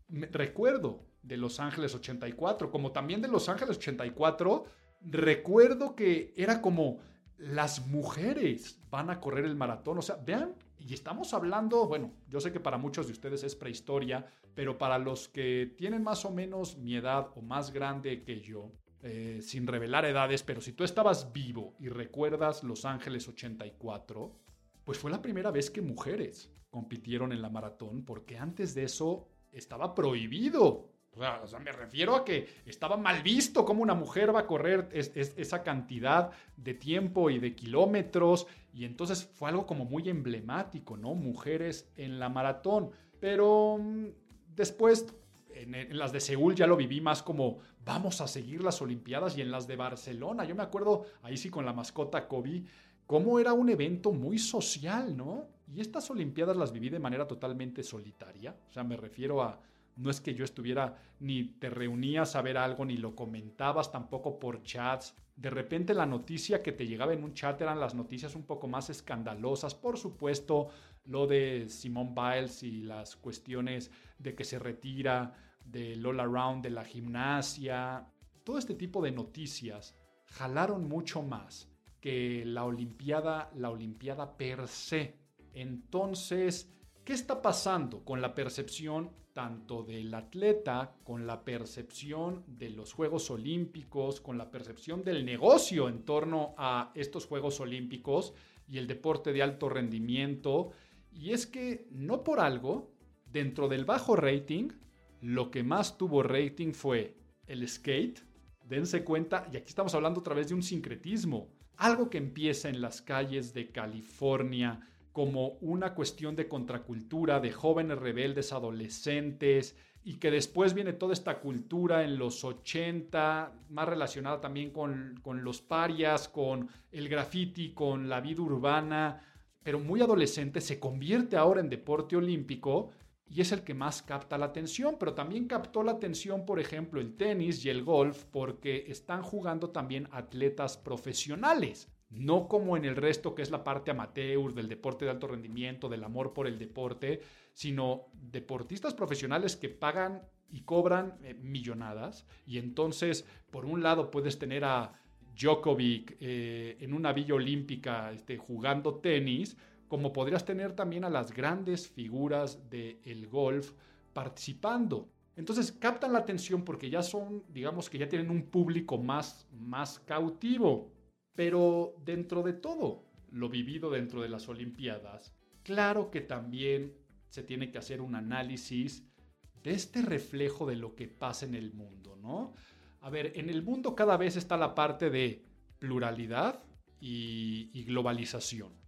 recuerdo de Los Ángeles 84, como también de Los Ángeles 84, recuerdo que era como las mujeres van a correr el maratón. O sea, vean, y estamos hablando, bueno, yo sé que para muchos de ustedes es prehistoria, pero para los que tienen más o menos mi edad o más grande que yo, eh, sin revelar edades, pero si tú estabas vivo y recuerdas Los Ángeles 84, pues fue la primera vez que mujeres compitieron en la maratón, porque antes de eso estaba prohibido. O sea, me refiero a que estaba mal visto cómo una mujer va a correr esa cantidad de tiempo y de kilómetros. Y entonces fue algo como muy emblemático, ¿no? Mujeres en la maratón. Pero mm, después, en, las de Seúl ya lo viví más como vamos a seguir las Olimpiadas y en las de Barcelona. Yo me acuerdo ahí sí con la mascota Kobe cómo era un evento muy social, ¿no? Y estas Olimpiadas las viví de manera totalmente solitaria, o sea, me refiero a, no es que yo estuviera, ni te reunías a ver algo, ni lo comentabas tampoco por chats, De repente la noticia que te llegaba en un chat eran las noticias un poco más escandalosas. Por supuesto, lo de Simone Biles y las cuestiones de que se retira del all around de la gimnasia. Todo este tipo de noticias jalaron mucho más que la Olimpiada, la Olimpiada per se. Entonces, ¿qué está pasando con la percepción tanto del atleta, con la percepción de los Juegos Olímpicos, con la percepción del negocio en torno a estos Juegos Olímpicos y el deporte de alto rendimiento? Y es que no por algo, dentro del bajo rating, lo que más tuvo rating fue el skate. Dense cuenta, y aquí estamos hablando otra vez de un sincretismo algo que empieza en las calles de California como una cuestión de contracultura, de jóvenes rebeldes, adolescentes, y que después viene toda esta cultura en los 80, más relacionada también con, con los parias, con el graffiti, con la vida urbana, pero muy adolescente, se convierte ahora en deporte olímpico y es el que más capta la atención, pero también captó la atención, por ejemplo, el tenis y el golf, porque están jugando también atletas profesionales, no como en el resto que es la parte amateur del deporte de alto rendimiento, del amor por el deporte, sino deportistas profesionales que pagan y cobran eh, millonadas. Y entonces, por un lado, puedes tener a Djokovic eh, en una villa olímpica este, jugando tenis, como podrías tener también a las grandes figuras del golf participando. Entonces captan la atención porque ya son, digamos que ya tienen un público más, más cautivo. Pero dentro de todo lo vivido dentro de las Olimpiadas, claro que también se tiene que hacer un análisis de este reflejo de lo que pasa en el mundo, ¿no? A ver, en el mundo cada vez está la parte de pluralidad y globalización.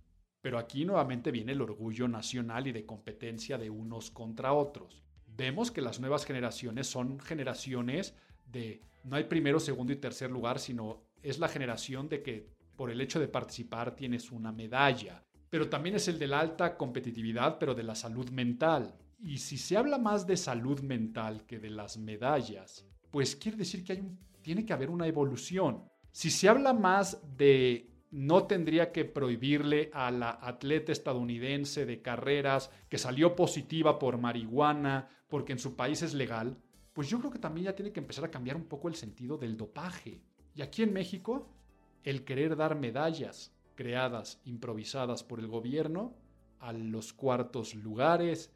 Pero aquí nuevamente viene el orgullo nacional y de competencia de unos contra otros. Vemos que las nuevas generaciones son generaciones de no hay primero, segundo y tercer lugar, sino es la generación de que por el hecho de participar tienes una medalla. Pero también es el de la alta competitividad, pero de la salud mental. Y si se habla más de salud mental que de las medallas, pues quiere decir que hay un, tiene que haber una evolución. Si se habla más de no tendría que prohibirle a la atleta estadounidense de carreras que salió positiva por marihuana, porque en su país es legal, pues yo creo que también ya tiene que empezar a cambiar un poco el sentido del dopaje. Y aquí en México, el querer dar medallas creadas, improvisadas por el gobierno, a los cuartos lugares,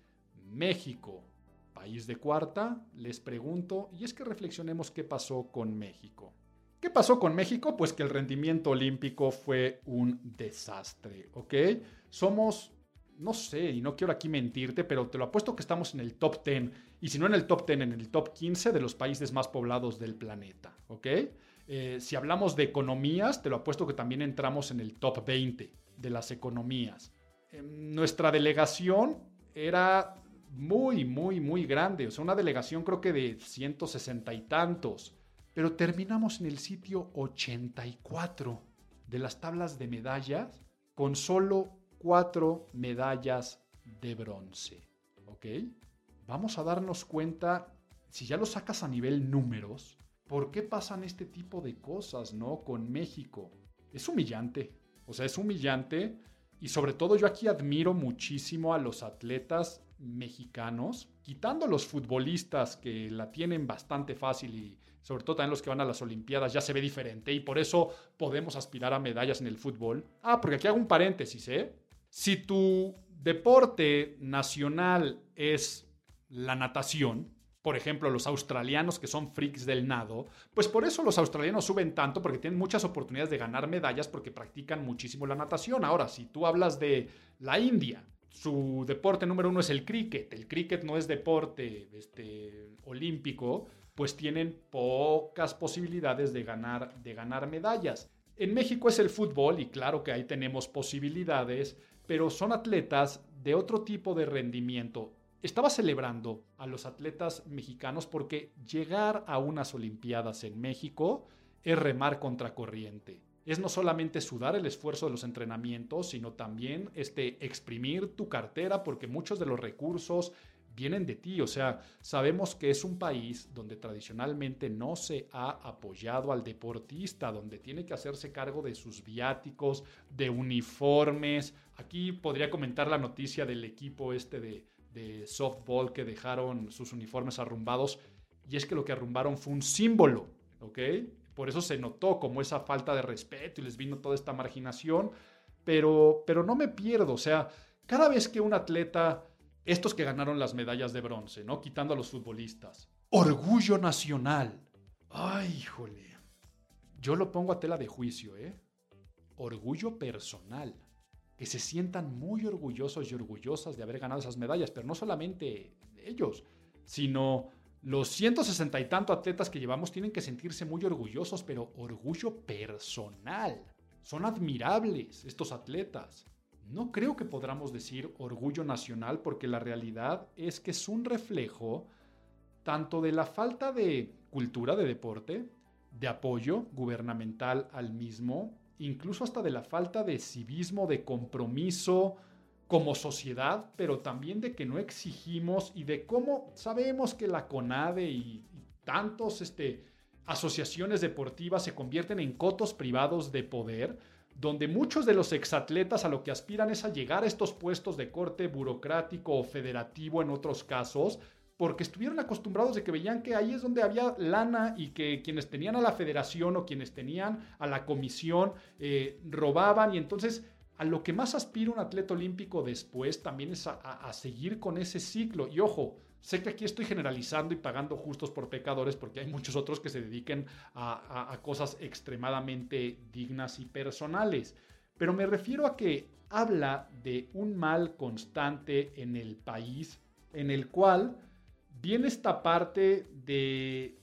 México, país de cuarta, les pregunto, y es que reflexionemos qué pasó con México. ¿Qué pasó con México? Pues que el rendimiento olímpico fue un desastre, ¿ok? Somos, no sé, y no quiero aquí mentirte, pero te lo apuesto que estamos en el top 10, y si no en el top 10, en el top 15 de los países más poblados del planeta, ¿ok? Eh, si hablamos de economías, te lo apuesto que también entramos en el top 20 de las economías. Em, nuestra delegación era muy, muy, muy grande, o sea, una delegación creo que de 160 y tantos pero terminamos en el sitio 84 de las tablas de medallas con solo cuatro medallas de bronce. ¿Ok? Vamos a darnos cuenta, si ya lo sacas a nivel números, ¿por qué pasan este tipo de cosas, no? Con México. Es humillante. O sea, es humillante. Y sobre todo yo aquí admiro muchísimo a los atletas mexicanos, quitando los futbolistas que la tienen bastante fácil y sobre todo también los que van a las Olimpiadas, ya se ve diferente y por eso podemos aspirar a medallas en el fútbol. Ah, porque aquí hago un paréntesis, ¿eh? Si tu deporte nacional es la natación, por ejemplo, los australianos que son freaks del nado, pues por eso los australianos suben tanto, porque tienen muchas oportunidades de ganar medallas porque practican muchísimo la natación. Ahora, si tú hablas de la India, su deporte número uno es el cricket. El cricket no es deporte este, olímpico, pues tienen pocas posibilidades de ganar, de ganar medallas. En México es el fútbol y claro que ahí tenemos posibilidades, pero son atletas de otro tipo de rendimiento. Estaba celebrando a los atletas mexicanos porque llegar a unas Olimpiadas en México es remar contra corriente. Es no solamente sudar el esfuerzo de los entrenamientos, sino también este, exprimir tu cartera porque muchos de los recursos vienen de ti. O sea, sabemos que es un país donde tradicionalmente no se ha apoyado al deportista, donde tiene que hacerse cargo de sus viáticos, de uniformes. Aquí podría comentar la noticia del equipo este de, de softball que dejaron sus uniformes arrumbados. Y es que lo que arrumbaron fue un símbolo, ¿ok? Por eso se notó como esa falta de respeto y les vino toda esta marginación. Pero, pero no me pierdo, o sea, cada vez que un atleta estos que ganaron las medallas de bronce, ¿no? Quitando a los futbolistas. Orgullo nacional. Ay, híjole. Yo lo pongo a tela de juicio, ¿eh? Orgullo personal. Que se sientan muy orgullosos y orgullosas de haber ganado esas medallas, pero no solamente ellos, sino los 160 y tanto atletas que llevamos tienen que sentirse muy orgullosos, pero orgullo personal. Son admirables estos atletas. No creo que podamos decir orgullo nacional porque la realidad es que es un reflejo tanto de la falta de cultura de deporte, de apoyo gubernamental al mismo, incluso hasta de la falta de civismo, de compromiso como sociedad, pero también de que no exigimos y de cómo sabemos que la CONADE y, tantos este, asociaciones deportivas se convierten en cotos privados de poder, donde muchos de los exatletas a lo que aspiran es a llegar a estos puestos de corte burocrático o federativo en otros casos, porque estuvieron acostumbrados de que veían que ahí es donde había lana y que quienes tenían a la federación o quienes tenían a la comisión eh, robaban y entonces a lo que más aspira un atleta olímpico después también es a seguir con ese ciclo. Y ojo, Sé que aquí estoy generalizando y pagando justos por pecadores porque hay muchos otros que se dediquen a, cosas extremadamente dignas y personales. Pero me refiero a que habla de un mal constante en el país en el cual viene esta parte de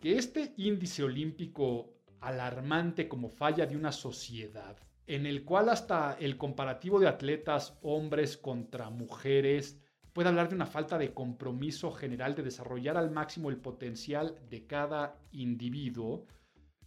que este índice olímpico alarmante como falla de una sociedad, en el cual hasta el comparativo de atletas hombres contra mujeres puede hablar de una falta de compromiso general de desarrollar al máximo el potencial de cada individuo.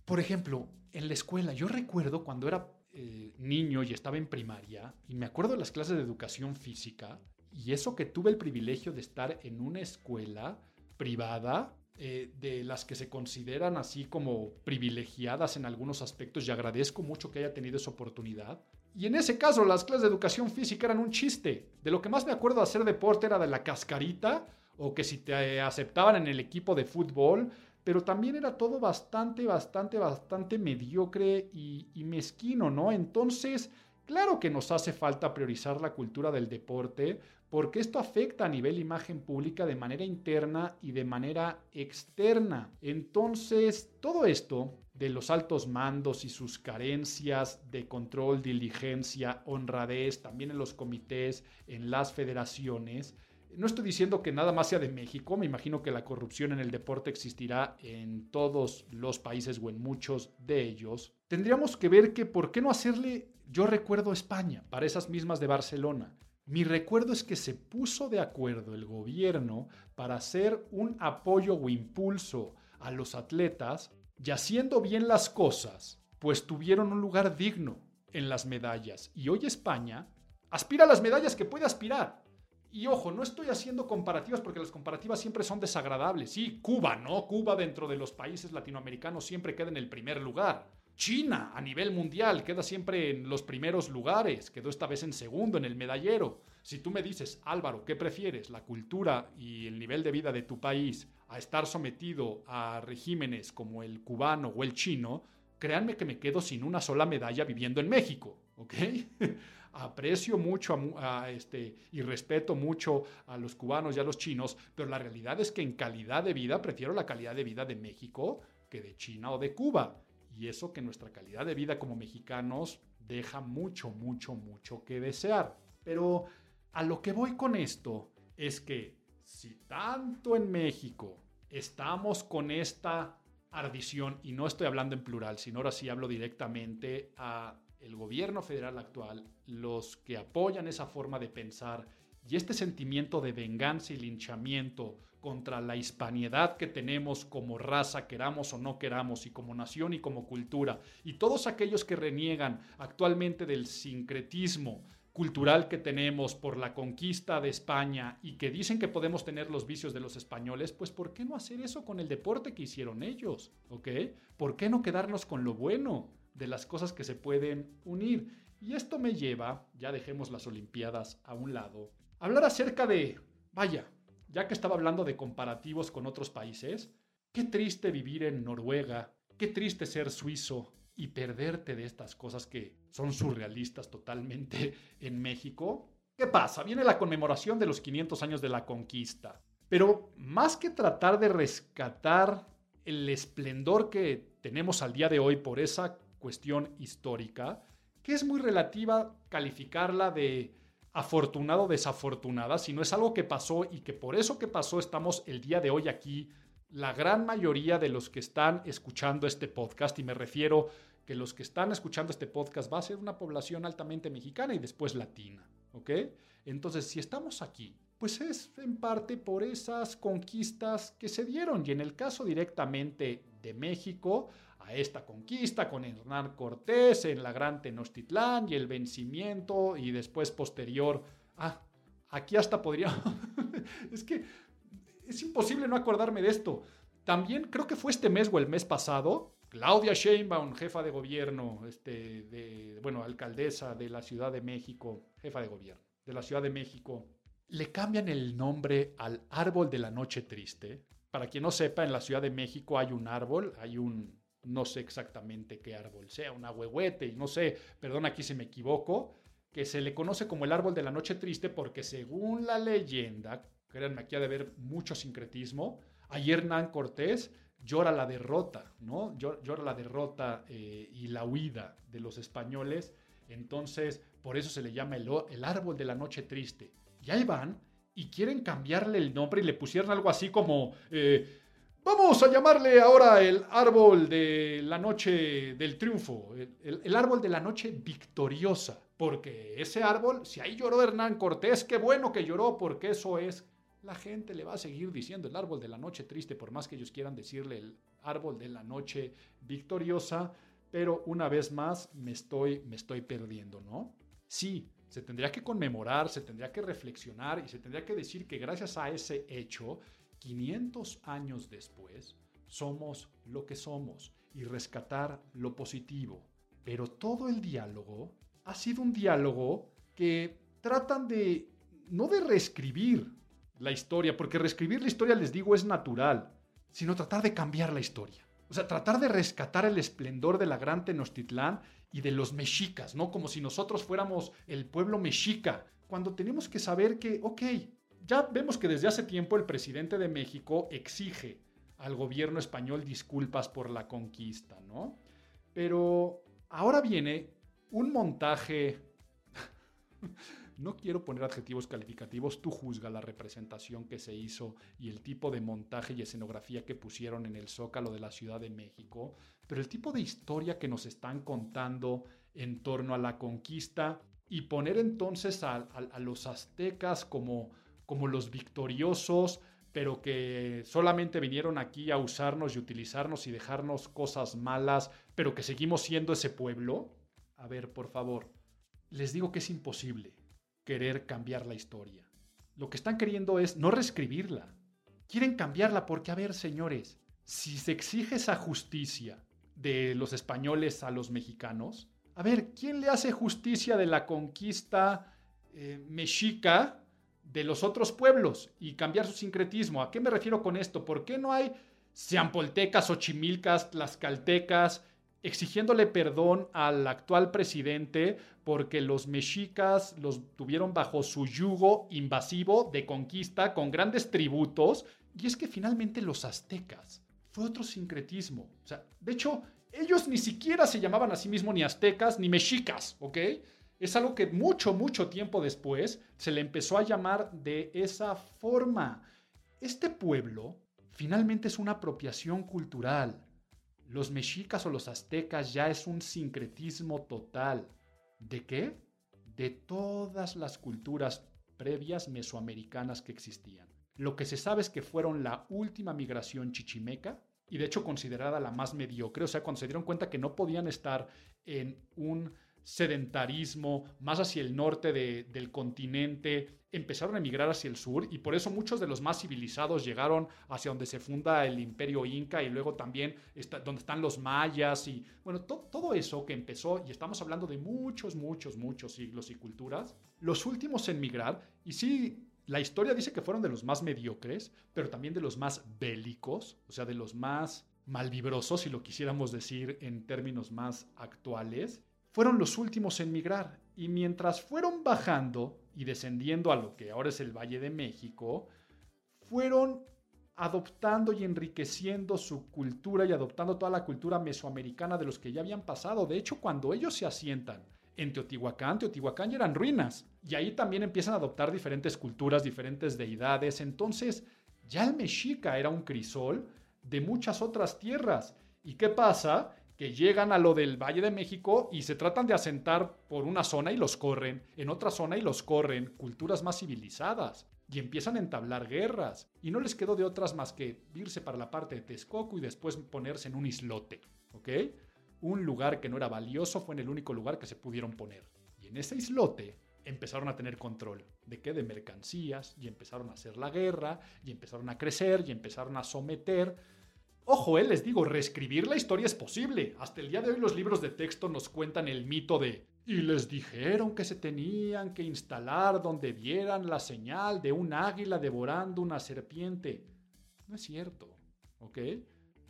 Por ejemplo, en la escuela, yo recuerdo cuando era eh, niño y estaba en primaria, y me acuerdo de las clases de educación física, y eso que tuve el privilegio de estar en una escuela privada, eh, de las que se consideran así como privilegiadas en algunos aspectos, y agradezco mucho que haya tenido esa oportunidad. Y en ese caso, las clases de educación física eran un chiste. De lo que más me acuerdo de hacer deporte era de la cascarita, o que si te aceptaban en el equipo de fútbol, pero también era todo bastante, bastante, bastante mediocre y, y mezquino, ¿no? Entonces, claro que nos hace falta priorizar la cultura del deporte, porque esto afecta a nivel imagen pública de manera interna y de manera externa. Entonces, todo esto de los altos mandos y sus carencias de control, diligencia, honradez, también en los comités, en las federaciones. No estoy diciendo que nada más sea de México, me imagino que la corrupción en el deporte existirá en todos los países o en muchos de ellos. Tendríamos que ver que por qué no hacerle, yo recuerdo España, para esas mismas de Barcelona. Mi recuerdo es que se puso de acuerdo el gobierno para hacer un apoyo o impulso a los atletas y haciendo bien las cosas, pues tuvieron un lugar digno en las medallas. Y hoy España aspira a las medallas que puede aspirar. Y ojo, no estoy haciendo comparativas porque las comparativas siempre son desagradables. Sí, Cuba, ¿no? Cuba dentro de los países latinoamericanos siempre queda en el primer lugar. China a nivel mundial queda siempre en los primeros lugares, quedó esta vez en segundo en el medallero. Si tú me dices, Álvaro, ¿qué prefieres? ¿La cultura y el nivel de vida de tu país a estar sometido a regímenes como el cubano o el chino, créanme que me quedo sin una sola medalla viviendo en México, ¿ok? [laughs] Aprecio mucho a, este, y respeto mucho a los cubanos y a los chinos, pero la realidad es que en calidad de vida prefiero la calidad de vida de México que de China o de Cuba. Y eso que nuestra calidad de vida como mexicanos deja mucho, mucho, mucho que desear. Pero a lo que voy con esto es que si tanto en México estamos con esta ardición, y no estoy hablando en plural, sino ahora sí hablo directamente a el gobierno federal actual, los que apoyan esa forma de pensar y este sentimiento de venganza y linchamiento contra la hispanidad que tenemos como raza, queramos o no queramos, y como nación y como cultura, y todos aquellos que reniegan actualmente del sincretismo cultural que tenemos por la conquista de España y que dicen que podemos tener los vicios de los españoles, pues ¿por qué no hacer eso con el deporte que hicieron ellos? ¿Ok? ¿Por qué no quedarnos con lo bueno de las cosas que se pueden unir? Y esto me lleva, ya dejemos las Olimpiadas a un lado, a hablar acerca de, vaya, ya que estaba hablando de comparativos con otros países, qué triste vivir en Noruega, qué triste ser suizo, y perderte de estas cosas que son surrealistas totalmente [laughs] en México. ¿Qué pasa? Viene la conmemoración de los 500 años de la conquista. Pero más que tratar de rescatar el esplendor que tenemos al día de hoy por esa cuestión histórica, que es muy relativa calificarla de afortunado o desafortunada, sino es algo que pasó y que por eso que pasó estamos el día de hoy aquí la gran mayoría de los que están escuchando este podcast, y me refiero que los que están escuchando este podcast va a ser una población altamente mexicana y después latina, ¿ok? Entonces, si estamos aquí, pues es en parte por esas conquistas que se dieron, y en el caso directamente de México, a esta conquista con Hernán Cortés en la Gran Tenochtitlán y el vencimiento y después posterior, ah, aquí hasta podría, [laughs] es que es imposible no acordarme de esto. También creo que fue este mes o el mes pasado, Claudia Sheinbaum, jefa de gobierno, este, de, bueno, alcaldesa de la Ciudad de México, jefa de gobierno de la Ciudad de México, le cambian el nombre al árbol de la noche triste. Para quien no sepa, en la Ciudad de México hay un árbol, hay un, no sé exactamente qué árbol sea, un ahuehuete, y no sé, perdón aquí si me equivoco, que se le conoce como el árbol de la noche triste porque según la leyenda, créanme, aquí ha de haber mucho sincretismo. Ayer Hernán Cortés llora la derrota, ¿no? Llora la derrota eh, y la huida de los españoles. Entonces, por eso se le llama el, el, árbol de la noche triste. Y ahí van y quieren cambiarle el nombre y le pusieron algo así como, eh, vamos a llamarle ahora el árbol de la noche del triunfo, el, árbol de la noche victoriosa. Porque ese árbol, si ahí lloró Hernán Cortés, qué bueno que lloró, porque eso es la gente le va a seguir diciendo el árbol de la noche triste, por más que ellos quieran decirle el árbol de la noche victoriosa, pero una vez más me estoy, me estoy perdiendo, ¿no? Sí, se tendría que conmemorar, se tendría que reflexionar y se tendría que decir que gracias a ese hecho, 500 años después, somos lo que somos y rescatar lo positivo. Pero todo el diálogo ha sido un diálogo que tratan de, no de reescribir, la historia, porque reescribir la historia, les digo, es natural, sino tratar de cambiar la historia. O sea, tratar de rescatar el esplendor de la gran Tenochtitlán y de los mexicas, ¿no? Como si nosotros fuéramos el pueblo mexica, cuando tenemos que saber que, ok, ya vemos que desde hace tiempo el presidente de México exige al gobierno español disculpas por la conquista, ¿no? Pero ahora viene un montaje [laughs] no quiero poner adjetivos calificativos, tú juzga la representación que se hizo y el tipo de montaje y escenografía que pusieron en el Zócalo de la Ciudad de México, pero el tipo de historia que nos están contando en torno a la conquista y poner entonces a, los aztecas como, como los victoriosos, pero que solamente vinieron aquí a usarnos y utilizarnos y dejarnos cosas malas, pero que seguimos siendo ese pueblo. A ver, por favor, les digo que es imposible querer cambiar la historia. Lo que están queriendo es no reescribirla. Quieren cambiarla porque, a ver, señores, si se exige esa justicia de los españoles a los mexicanos, a ver, ¿quién le hace justicia de la conquista eh, mexica de los otros pueblos y cambiar su sincretismo? ¿A qué me refiero con esto? ¿Por qué no hay ciampoltecas, ochimilcas, tlaxcaltecas, exigiéndole perdón al actual presidente porque los mexicas los tuvieron bajo su yugo invasivo de conquista con grandes tributos. Y es que finalmente los aztecas fue otro sincretismo. O sea, de hecho, ellos ni siquiera se llamaban a sí mismos ni aztecas ni mexicas, ¿ok? Es algo que mucho, mucho tiempo después se le empezó a llamar de esa forma. Este pueblo finalmente es una apropiación cultural los mexicas o los aztecas ya es un sincretismo total. ¿De qué? De todas las culturas previas mesoamericanas que existían. Lo que se sabe es que fueron la última migración chichimeca y de hecho considerada la más mediocre, o sea, cuando se dieron cuenta que no podían estar en un sedentarismo, más hacia el norte del continente, empezaron a emigrar hacia el sur y por eso muchos de los más civilizados llegaron hacia donde se funda el imperio inca y luego también está, donde están los mayas y bueno, todo eso que empezó, y estamos hablando de muchos, muchos, muchos siglos y culturas, los últimos en migrar, y sí, la historia dice que fueron de los más mediocres, pero también de los más bélicos, o sea, de los más malvibrosos, si lo quisiéramos decir en términos más actuales, fueron los últimos en migrar. Y mientras fueron bajando y descendiendo a lo que ahora es el Valle de México, fueron adoptando y enriqueciendo su cultura y adoptando toda la cultura mesoamericana de los que ya habían pasado. De hecho, cuando ellos se asientan en Teotihuacán, Teotihuacán ya eran ruinas. Y ahí también empiezan a adoptar diferentes culturas, diferentes deidades. Entonces, ya el mexica era un crisol de muchas otras tierras. ¿Y qué pasa? Que llegan a lo del Valle de México y se tratan de asentar por una zona y los corren, en otra zona y los corren, culturas más civilizadas, y empiezan a entablar guerras, y no les quedó de otras más que irse para la parte de Texcoco y después ponerse en un islote, ¿ok? Un lugar que no era valioso fue en el único lugar que se pudieron poner. Y en ese islote empezaron a tener control. ¿De qué? De mercancías, y empezaron a hacer la guerra, y empezaron a crecer, y empezaron a someter Ojo, eh, les digo, reescribir la historia es posible. Hasta el día de hoy los libros de texto nos cuentan el mito de y les dijeron que se tenían que instalar donde vieran la señal de un águila devorando una serpiente. No es cierto, ¿ok?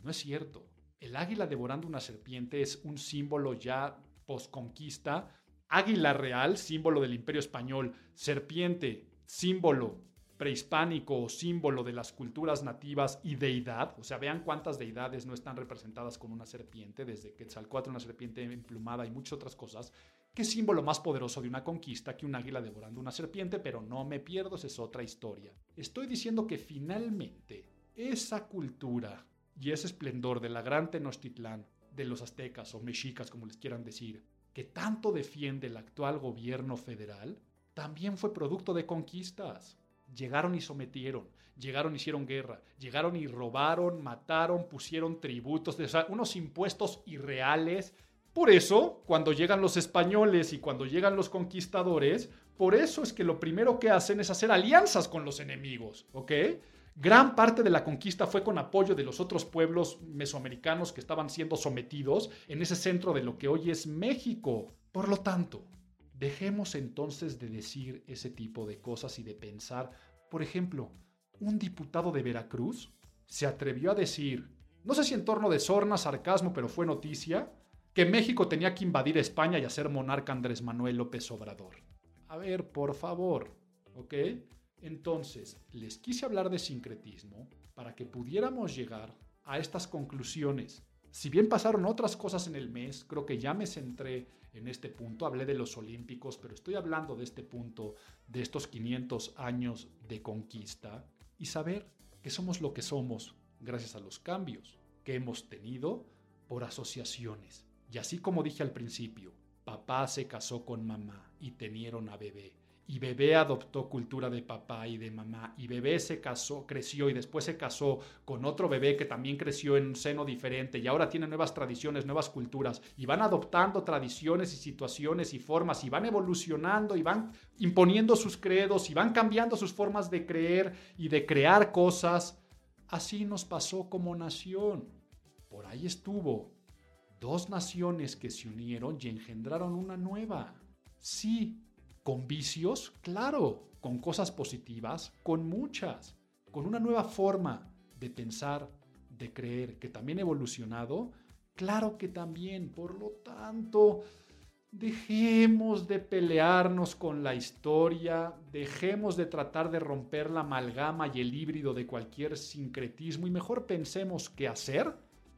No es cierto. El águila devorando una serpiente es un símbolo ya posconquista. Águila real, símbolo del imperio español. Serpiente, símbolo prehispánico o símbolo de las culturas nativas y deidad. O sea, vean cuántas deidades no están representadas con una serpiente, desde Quetzalcóatl, una serpiente emplumada y muchas otras cosas. ¿Qué símbolo más poderoso de una conquista que un águila devorando una serpiente? Pero no me pierdo, es otra historia. Estoy diciendo que finalmente esa cultura y ese esplendor de la gran Tenochtitlán, de los aztecas o mexicas, como les quieran decir, que tanto defiende el actual gobierno federal, también fue producto de conquistas llegaron y sometieron, llegaron y hicieron guerra, llegaron y robaron, mataron, pusieron tributos, unos impuestos irreales. Por eso, cuando llegan los españoles y cuando llegan los conquistadores, por eso es que lo primero que hacen es hacer alianzas con los enemigos, ¿ok? Gran parte de la conquista fue con apoyo de los otros pueblos mesoamericanos que estaban siendo sometidos en ese centro de lo que hoy es México. Por lo tanto, Dejemos entonces de decir ese tipo de cosas y de pensar, por ejemplo, un diputado de Veracruz se atrevió a decir, no sé si en torno de sorna, sarcasmo, pero fue noticia, que México tenía que invadir España y hacer monarca Andrés Manuel López Obrador. A ver, por favor, ¿ok? Entonces, les quise hablar de sincretismo para que pudiéramos llegar a estas conclusiones. Si bien pasaron otras cosas en el mes, creo que ya me centré en este punto. Hablé de los Olímpicos, pero estoy hablando de este punto, de estos 500 años de conquista y saber que somos lo que somos gracias a los cambios que hemos tenido por asociaciones. Y así como dije al principio, papá se casó con mamá y tenieron a bebé y bebé adoptó cultura de papá y de mamá y bebé se casó, creció y después se casó con otro bebé que también creció en un seno diferente y ahora tiene nuevas tradiciones, nuevas culturas y van adoptando tradiciones y situaciones y formas y van evolucionando y van imponiendo sus credos y van cambiando sus formas de creer y de crear cosas. Así nos pasó como nación. Por ahí estuvo. Dos naciones que se unieron y engendraron una nueva. Sí, ¿Con vicios? Claro. ¿Con cosas positivas? Con muchas. ¿Con una nueva forma de pensar, de creer que también ha evolucionado? Claro que también. Por lo tanto, dejemos de pelearnos con la historia, dejemos de tratar de romper la amalgama y el híbrido de cualquier sincretismo y mejor pensemos qué hacer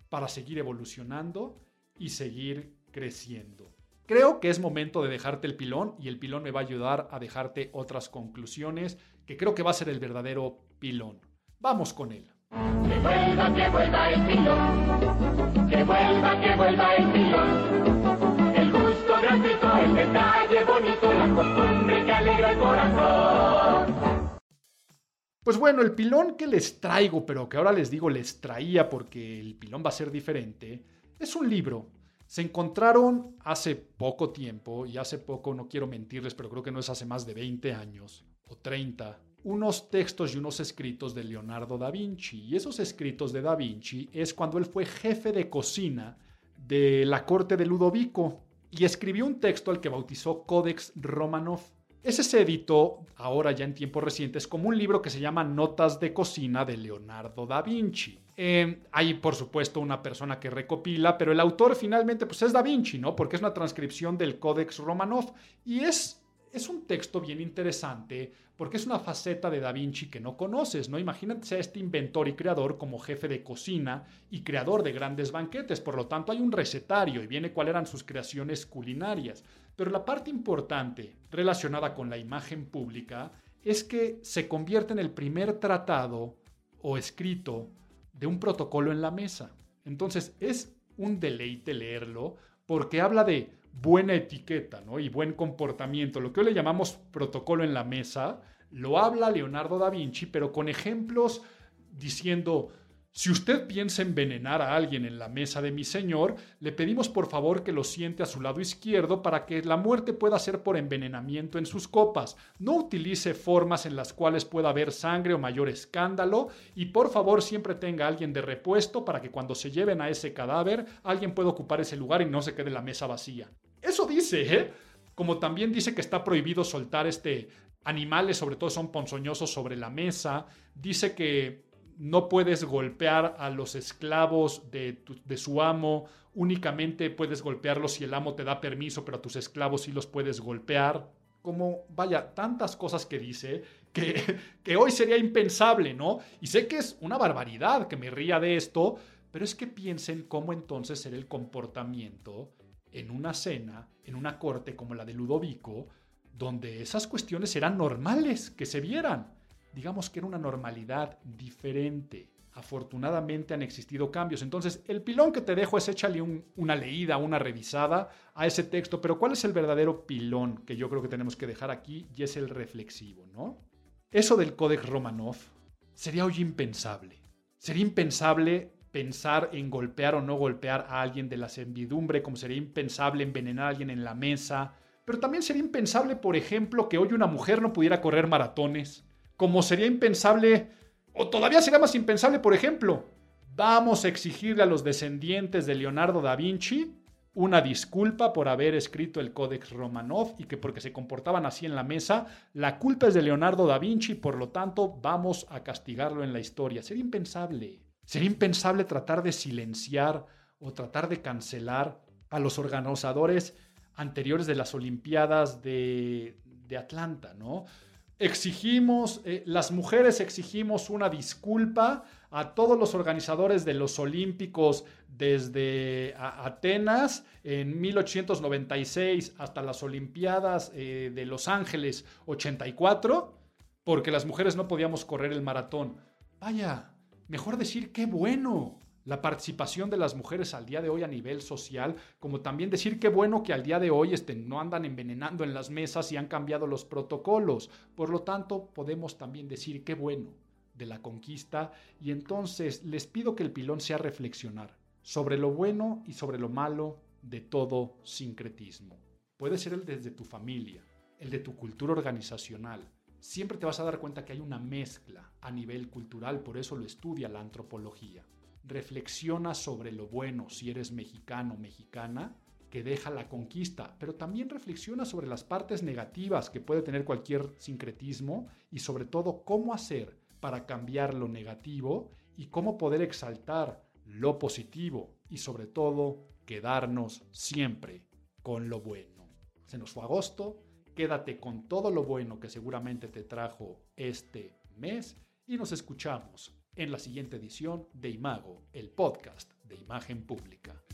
para seguir evolucionando y seguir creciendo. Creo que es momento de dejarte el pilón y el pilón me va a ayudar a dejarte otras conclusiones que creo que va a ser el verdadero pilón. Vamos con él. Que vuelva, que vuelva el pilón. Que vuelva, que vuelva el pilón. El gusto gratuito, el detalle bonito, la costumbre que alegra el corazón. Pues bueno, el pilón que les traigo, pero que ahora les digo les traía porque el pilón va a ser diferente, es un libro Se encontraron hace poco tiempo, y hace poco no quiero mentirles, pero creo que no es hace más de 20 años o 30, unos textos y unos escritos de Leonardo da Vinci. Y esos escritos de da Vinci es cuando él fue jefe de cocina de la corte de Ludovico y escribió un texto al que bautizó Codex Romanov. Ese se editó, ahora ya en tiempos recientes, como un libro que se llama Notas de Cocina de Leonardo da Vinci. Eh, hay, por supuesto, una persona que recopila, pero el autor finalmente pues, es da Vinci, ¿no? Porque es una transcripción del Codex Romanov y es, es un texto bien interesante porque es una faceta de Da Vinci que no conoces, ¿no? Imagínate a este inventor y creador como jefe de cocina y creador de grandes banquetes, por lo tanto hay un recetario y viene cuáles eran sus creaciones culinarias. Pero la parte importante relacionada con la imagen pública es que se convierte en el primer tratado o escrito de un protocolo en la mesa. Entonces es un deleite leerlo porque habla de buena etiqueta ¿no? y buen comportamiento, lo que hoy le llamamos protocolo en la mesa, lo habla Leonardo da Vinci, pero con ejemplos diciendo, si usted piensa envenenar a alguien en la mesa de mi señor, le pedimos por favor que lo siente a su lado izquierdo para que la muerte pueda ser por envenenamiento en sus copas. No utilice formas en las cuales pueda haber sangre o mayor escándalo y por favor siempre tenga a alguien de repuesto para que cuando se lleven a ese cadáver alguien pueda ocupar ese lugar y no se quede la mesa vacía. Eso dice, ¿eh? Como también dice que está prohibido soltar este animales, sobre todo son ponzoñosos, sobre la mesa. Dice que no puedes golpear a los esclavos de, su amo, únicamente puedes golpearlos si el amo te da permiso, pero a tus esclavos sí los puedes golpear. Como, vaya, tantas cosas que dice que, [laughs] que hoy sería impensable, ¿no? Y sé que es una barbaridad que me ría de esto, pero es que piensen cómo entonces será el comportamiento en una cena, en una corte como la de Ludovico, donde esas cuestiones eran normales que se vieran digamos que era una normalidad diferente. Afortunadamente han existido cambios. Entonces, el pilón que te dejo es échale una leída, una revisada a ese texto. Pero ¿cuál es el verdadero pilón que yo creo que tenemos que dejar aquí? Y es el reflexivo, ¿no? Eso del Codex Romanov sería hoy impensable. Sería impensable pensar en golpear o no golpear a alguien de la servidumbre, como sería impensable envenenar a alguien en la mesa. Pero también sería impensable, por ejemplo, que hoy una mujer no pudiera correr maratones como sería impensable, o todavía sería más impensable, por ejemplo, vamos a exigirle a los descendientes de Leonardo da Vinci una disculpa por haber escrito el Codex Romanov y que porque se comportaban así en la mesa, la culpa es de Leonardo da Vinci, por lo tanto vamos a castigarlo en la historia. Sería impensable. Sería impensable tratar de silenciar o tratar de cancelar a los organizadores anteriores de las Olimpiadas de, de Atlanta, ¿no? Exigimos, eh, las mujeres exigimos una disculpa a todos los organizadores de los Olímpicos desde Atenas en 1896 hasta las Olimpiadas eh, de Los Ángeles 84, porque las mujeres no podíamos correr el maratón. Vaya, mejor decir qué bueno la participación de las mujeres al día de hoy a nivel social, como también decir qué bueno que al día de hoy este, no andan envenenando en las mesas y han cambiado los protocolos. Por lo tanto, podemos también decir qué bueno de la conquista y entonces les pido que el pilón sea reflexionar sobre lo bueno y sobre lo malo de todo sincretismo. Puede ser el desde tu familia, el de tu cultura organizacional. Siempre te vas a dar cuenta que hay una mezcla a nivel cultural, por eso lo estudia la antropología reflexiona sobre lo bueno si eres mexicano mexicana que deja la conquista, pero también reflexiona sobre las partes negativas que puede tener cualquier sincretismo y sobre todo cómo hacer para cambiar lo negativo y cómo poder exaltar lo positivo y sobre todo quedarnos siempre con lo bueno. Se nos fue agosto, quédate con todo lo bueno que seguramente te trajo este mes y nos escuchamos en la siguiente edición de Imago, el podcast de imagen pública.